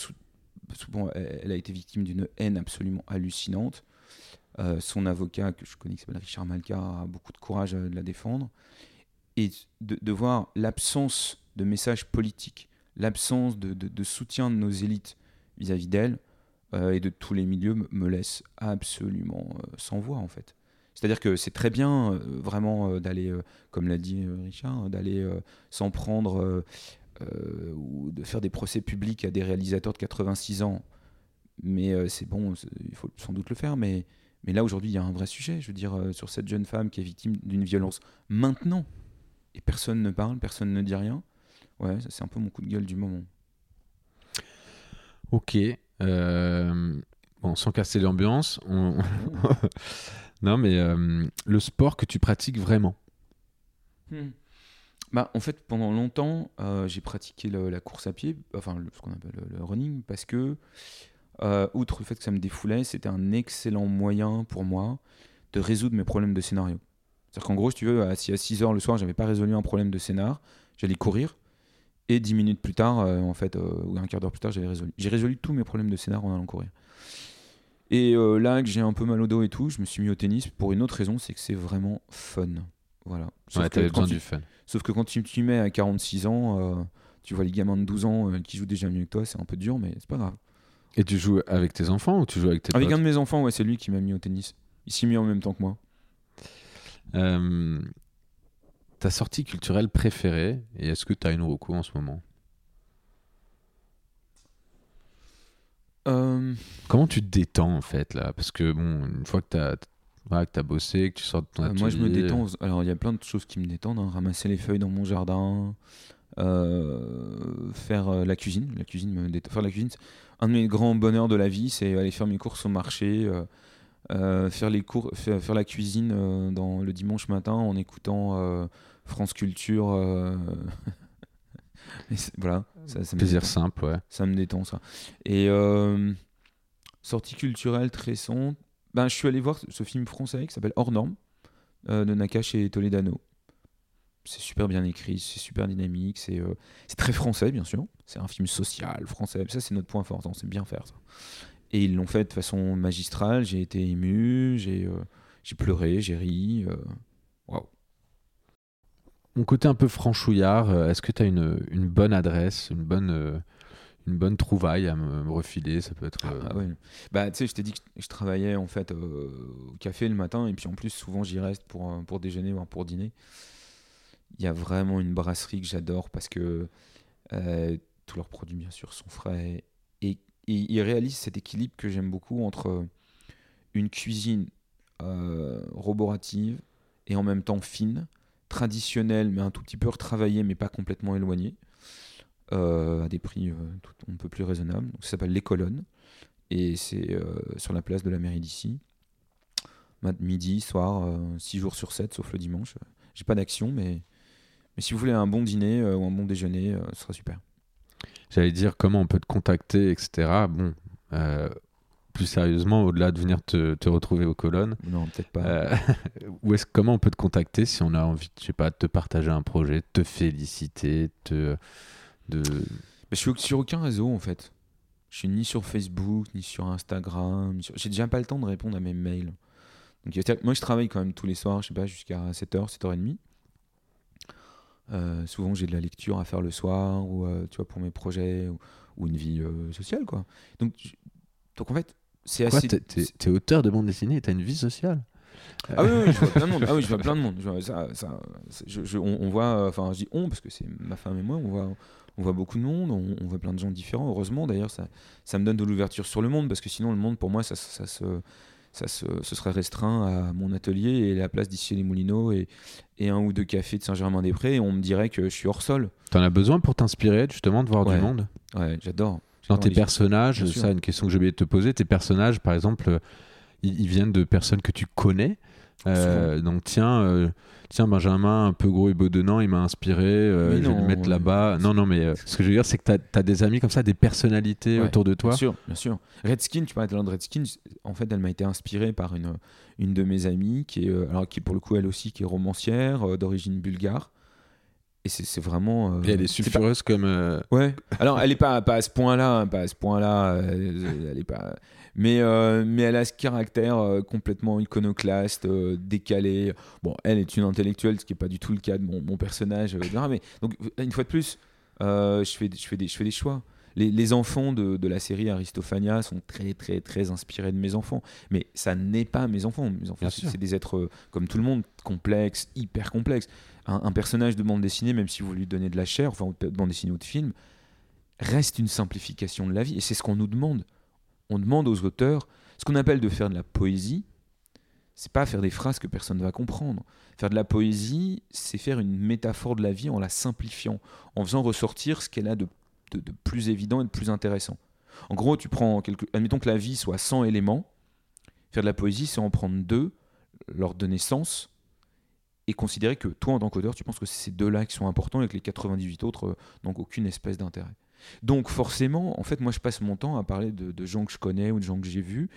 Speaker 2: Bon, elle a été victime d'une haine absolument hallucinante. Son avocat, que je connais, qui s'appelle Richard Malka, a beaucoup de courage de la défendre. Et de, voir l'absence de messages politiques, l'absence de, soutien de nos élites vis-à-vis d'elle et de tous les milieux me, laisse absolument sans voix, en fait. C'est-à-dire que c'est très bien euh, vraiment euh, d'aller, euh, comme l'a dit Richard, d'aller s'en prendre ou de faire des procès publics à des réalisateurs de 86 ans. Mais c'est bon, il faut sans doute le faire. Mais, mais là, aujourd'hui, il y a un vrai sujet, je veux dire, sur cette jeune femme qui est victime d'une violence maintenant. Et personne ne parle, personne ne dit rien. Ouais, ça c'est un peu mon coup de gueule du moment.
Speaker 1: Ok. Bon, sans casser l'ambiance, on... Non, mais euh, le sport que tu pratiques vraiment
Speaker 2: hmm. bah, En fait, pendant longtemps, euh, j'ai pratiqué la course à pied, enfin ce qu'on appelle le, running, parce que, euh, outre le fait que ça me défoulait, c'était un excellent moyen pour moi de résoudre mes problèmes de scénario. C'est-à-dire qu'en gros, si tu veux, si à 6 heures le soir, j'avais pas résolu un problème de scénar, j'allais courir, et 10 minutes plus tard, en fait, ou un quart d'heure plus tard, j'avais résolu. J'ai résolu tous mes problèmes de scénar en allant courir. Et euh, là que j'ai un peu mal au dos et tout, je me suis mis au tennis pour une autre raison, c'est que c'est vraiment fun. Voilà.
Speaker 1: Sauf ouais, besoin du fun.
Speaker 2: Sauf que quand tu t'y mets à 46 ans, euh, tu vois les gamins de 12 ans euh, qui jouent déjà mieux que toi, c'est un peu dur, mais c'est pas grave.
Speaker 1: Et tu joues avec tes enfants ou tu joues avec tes
Speaker 2: Avec un de mes enfants, ouais, c'est lui qui m'a mis au tennis. Il s'y mis en même temps que moi.
Speaker 1: ta sortie culturelle préférée, et est-ce que tu as une recours en ce moment?
Speaker 2: Euh,
Speaker 1: Comment tu te détends en fait là? Parce que bon, une fois que tu as, as bossé, que tu sors de ton atelier...
Speaker 2: Euh, moi je me détends. Alors il y a plein de choses qui me détendent. Hein. Ramasser les feuilles dans mon jardin, euh, faire la cuisine. La cuisine me détend. Faire la cuisine, un de mes grands bonheurs de la vie, c'est aller faire mes courses au marché. faire, les cours, faire, la cuisine dans, le dimanche matin en écoutant France Culture voilà.
Speaker 1: Ça, Plaisir simple, ouais.
Speaker 2: Ça me détend, ça. Et euh, sortie culturelle très son. Ben, je suis allé voir ce film français qui s'appelle Hors Norme euh, de Nakash et Toledano. C'est super bien écrit, c'est super dynamique, c'est euh, très français, bien sûr. C'est un film social, français. Ça, c'est notre point fort, c'est bien faire ça. Et ils l'ont fait de façon magistrale. J'ai été ému, j'ai pleuré, j'ai ri. Waouh
Speaker 1: mon côté un peu franchouillard, euh, est-ce que tu as une, une, bonne adresse, une bonne, euh, une bonne trouvaille à me, refiler? Ça peut être.
Speaker 2: Ah, bah, bah tu sais, je t'ai dit que je travaillais en fait au café le matin et puis en plus, souvent j'y reste pour, pour déjeuner ou pour dîner. Il y a vraiment une brasserie que j'adore parce que euh, tous leurs produits, bien sûr, sont frais et, ils réalisent cet équilibre que j'aime beaucoup entre une cuisine roborative et en même temps fine traditionnel, mais un tout petit peu retravaillé, mais pas complètement éloigné, euh, à des prix euh, un peu plus raisonnables. ça s'appelle Les Colonnes. Et c'est euh, sur la place de la mairie d'ici. Midi, soir, 6 jours sur 7, sauf le dimanche. J'ai pas d'action, mais, mais si vous voulez un bon dîner euh, ou un bon déjeuner, euh, ce sera super.
Speaker 1: J'allais dire comment on peut te contacter, etc. Bon, euh, plus sérieusement, au-delà de venir te, te retrouver aux colonnes,
Speaker 2: Non, peut-être pas.
Speaker 1: euh, où est-ce, comment on peut te contacter si on a envie, je sais pas, de te partager un projet, de te féliciter, te, de...
Speaker 2: Mais je suis sur aucun réseau en fait. Je suis ni sur Facebook, ni sur Instagram. ni sur- J'ai déjà pas le temps de répondre à mes mails. Donc, moi, je travaille quand même tous les soirs, je sais pas, jusqu'à 7h, 7h30. Euh, souvent, j'ai de la lecture à faire le soir, ou euh, tu vois, pour mes projets, ou, ou une vie euh, sociale, quoi. Donc, donc en fait, c'est assez.
Speaker 1: t'es, t'es auteur de bande dessinée et t'as une vie sociale?
Speaker 2: Ah oui, oui, je vois plein de monde. Ah oui, je vois plein de monde. Je vois ça, ça- c'est- je- je- on, on voit, enfin, je dis on parce que c'est ma femme et moi, on voit, on voit beaucoup de monde, on, on voit plein de gens différents. Heureusement, d'ailleurs, ça, ça me donne de l'ouverture sur le monde parce que sinon, le monde, pour moi, ça, ça, se, ça se, ce serait restreint à mon atelier et la place d'ici les Moulineaux et, et un ou deux cafés de Saint-Germain-des-Prés. Et on me dirait que je suis hors sol.
Speaker 1: T'en as besoin pour t'inspirer, justement, de voir
Speaker 2: Ouais.
Speaker 1: du monde?
Speaker 2: Ouais, j'adore.
Speaker 1: Dans tes personnages, ça, une question que j'ai oublié de te poser, tes personnages, par exemple, euh, ils, ils viennent de personnes que tu connais? Euh, donc tiens, euh, tiens Benjamin, un peu gros et bedonnant, il m'a inspiré, euh, je vais
Speaker 2: non,
Speaker 1: le mettre là-bas. Non, non, mais euh, ce que je veux dire, c'est que tu as, des amis comme ça, des personnalités
Speaker 2: Ouais,
Speaker 1: autour de toi.
Speaker 2: Bien sûr, bien sûr. Redskin, tu parlais de Redskin, en fait, elle m'a été inspirée par une, une de mes amies, qui est, euh, alors, qui pour le coup, elle aussi, qui est romancière, euh, d'origine bulgare. Et c'est vraiment. euh,
Speaker 1: Et elle est sulfureuse comme. euh,
Speaker 2: Ouais. Alors, elle est pas, pas à ce point-là, hein, pas à ce point-là. euh, elle est pas. Mais, euh, mais elle a ce caractère euh, complètement iconoclaste, euh, décalé. Bon, elle est une intellectuelle, ce qui n'est pas du tout le cas de mon, mon personnage. mais donc, une fois de plus, je, fais, je, fais des, je fais des choix. Les, les enfants de, de la série Aristophania sont très, très, très inspirés de mes enfants. Mais ça n'est pas mes enfants. Mes enfants, c'est des êtres, comme tout le monde, complexes, hyper complexes. Un, un personnage de bande dessinée, même si vous lui donnez de la chair, enfin, de bande dessinée ou de film, reste une simplification de la vie. Et c'est ce qu'on nous demande. On demande aux auteurs ce qu'on appelle de faire de la poésie. C'est pas faire des phrases que personne ne va comprendre. Faire de la poésie, c'est faire une métaphore de la vie en la simplifiant, en faisant ressortir ce qu'elle a de, plus évident et de plus intéressant. En gros, tu prends quelque... admettons que la vie soit 100 éléments. Faire de la poésie, c'est en prendre deux, leur donner sens et considérer que toi, en tant qu'auteur, tu penses que c'est ces deux-là qui sont importants et que les 98 autres euh, n'ont aucune espèce d'intérêt. Donc forcément, en fait, moi, je passe mon temps à parler de, de gens que je connais ou de gens que j'ai vus,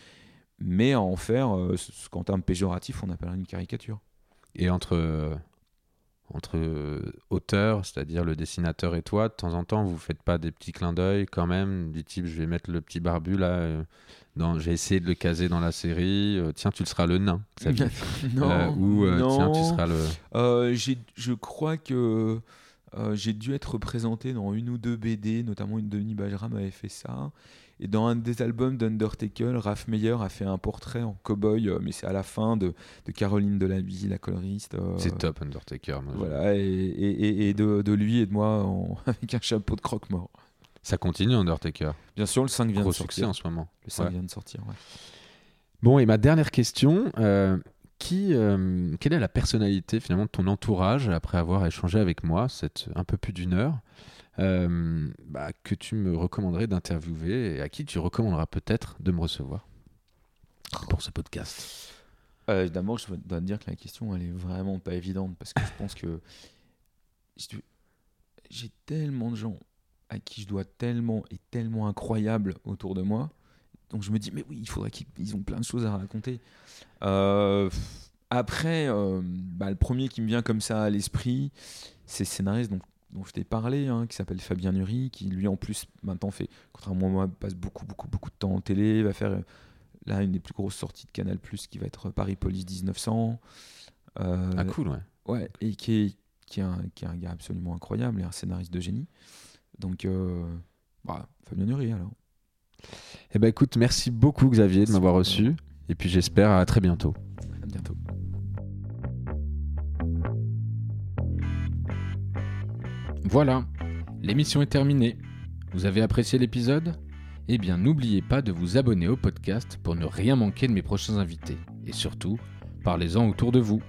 Speaker 2: mais à en faire euh, ce qu'en termes péjoratifs, on appelle une caricature.
Speaker 1: Et entre, entre auteurs, c'est-à-dire le dessinateur et toi, de temps en temps, vous faites pas des petits clins d'œil quand même, du type je vais mettre le petit barbu là, euh, dans, j'ai essayé de le caser dans la série, euh, tiens, tu seras le nain. Xavier. Euh, ou euh, tiens, tu seras le.
Speaker 2: Je crois que euh, j'ai dû être représenté dans une ou deux BD, notamment une de Denis Bajram avait fait ça. Et dans un des albums d'Undertaker, Raph Meyer a fait un portrait en cow-boy, euh, mais c'est à la fin de, de Caroline Delaby, la coloriste. euh,
Speaker 1: C'est top, Undertaker. moi,
Speaker 2: Voilà, et, et- et- et de, de lui et de moi en- avec un chapeau de croque-mort.
Speaker 1: Ça continue, Undertaker.
Speaker 2: Bien sûr, le 5 vient
Speaker 1: Gros
Speaker 2: de
Speaker 1: succès
Speaker 2: sortir.
Speaker 1: en ce moment.
Speaker 2: Le 5
Speaker 1: Ouais.
Speaker 2: vient de sortir, ouais.
Speaker 1: Bon, et ma dernière question, euh, euh, quelle est la personnalité finalement de ton entourage après avoir échangé avec moi, cette un peu plus d'une heure, euh, bah, que tu me recommanderais d'interviewer et à qui tu recommanderas peut-être de me recevoir pour ce podcast?
Speaker 2: Euh, D'abord, je dois te dire que la question, elle est vraiment pas évidente parce que je pense que j'ai tellement de gens à qui je dois tellement et tellement incroyable autour de moi. Donc je me dis, mais oui, il faudrait qu'ils ils ont plein de choses à raconter. Euh, après, euh, bah, le premier qui me vient comme ça à l'esprit, c'est le scénariste dont, dont je t'ai parlé, hein, qui s'appelle Fabien Nury, qui lui en plus maintenant fait, contrairement à moi, passe beaucoup, beaucoup, beaucoup de temps en télé, va faire euh, là une des plus grosses sorties de Canal+, qui va être Paris Police 1900. Euh,
Speaker 1: Ah cool, ouais.
Speaker 2: Ouais, et qui est, qui, est un, qui est un gars absolument incroyable et un scénariste de génie. Donc, euh, bah, Fabien Nury alors.
Speaker 1: Eh ben écoute, merci beaucoup Xavier de m'avoir reçu et puis j'espère à très bientôt.
Speaker 2: À bientôt.
Speaker 1: Voilà, l'émission est terminée. Vous avez apprécié l'épisode? Eh bien, n'oubliez pas de vous abonner au podcast pour ne rien manquer de mes prochains invités. Et surtout, parlez-en autour de vous.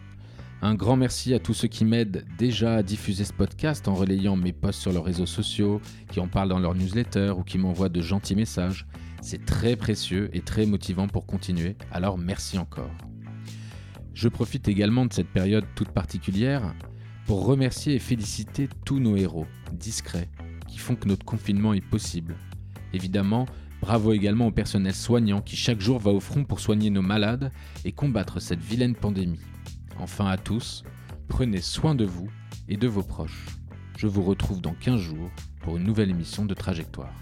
Speaker 1: Un grand merci à tous ceux qui m'aident déjà à diffuser ce podcast en relayant mes posts sur leurs réseaux sociaux, qui en parlent dans leur newsletter ou qui m'envoient de gentils messages. C'est très précieux et très motivant pour continuer, alors merci encore. Je profite également de cette période toute particulière pour remercier et féliciter tous nos héros, discrets, qui font que notre confinement est possible. Évidemment, bravo également au personnel soignant qui chaque jour va au front pour soigner nos malades et combattre cette vilaine pandémie. Enfin à tous, prenez soin de vous et de vos proches. Je vous retrouve dans 15 jours pour une nouvelle émission de Trajectoire.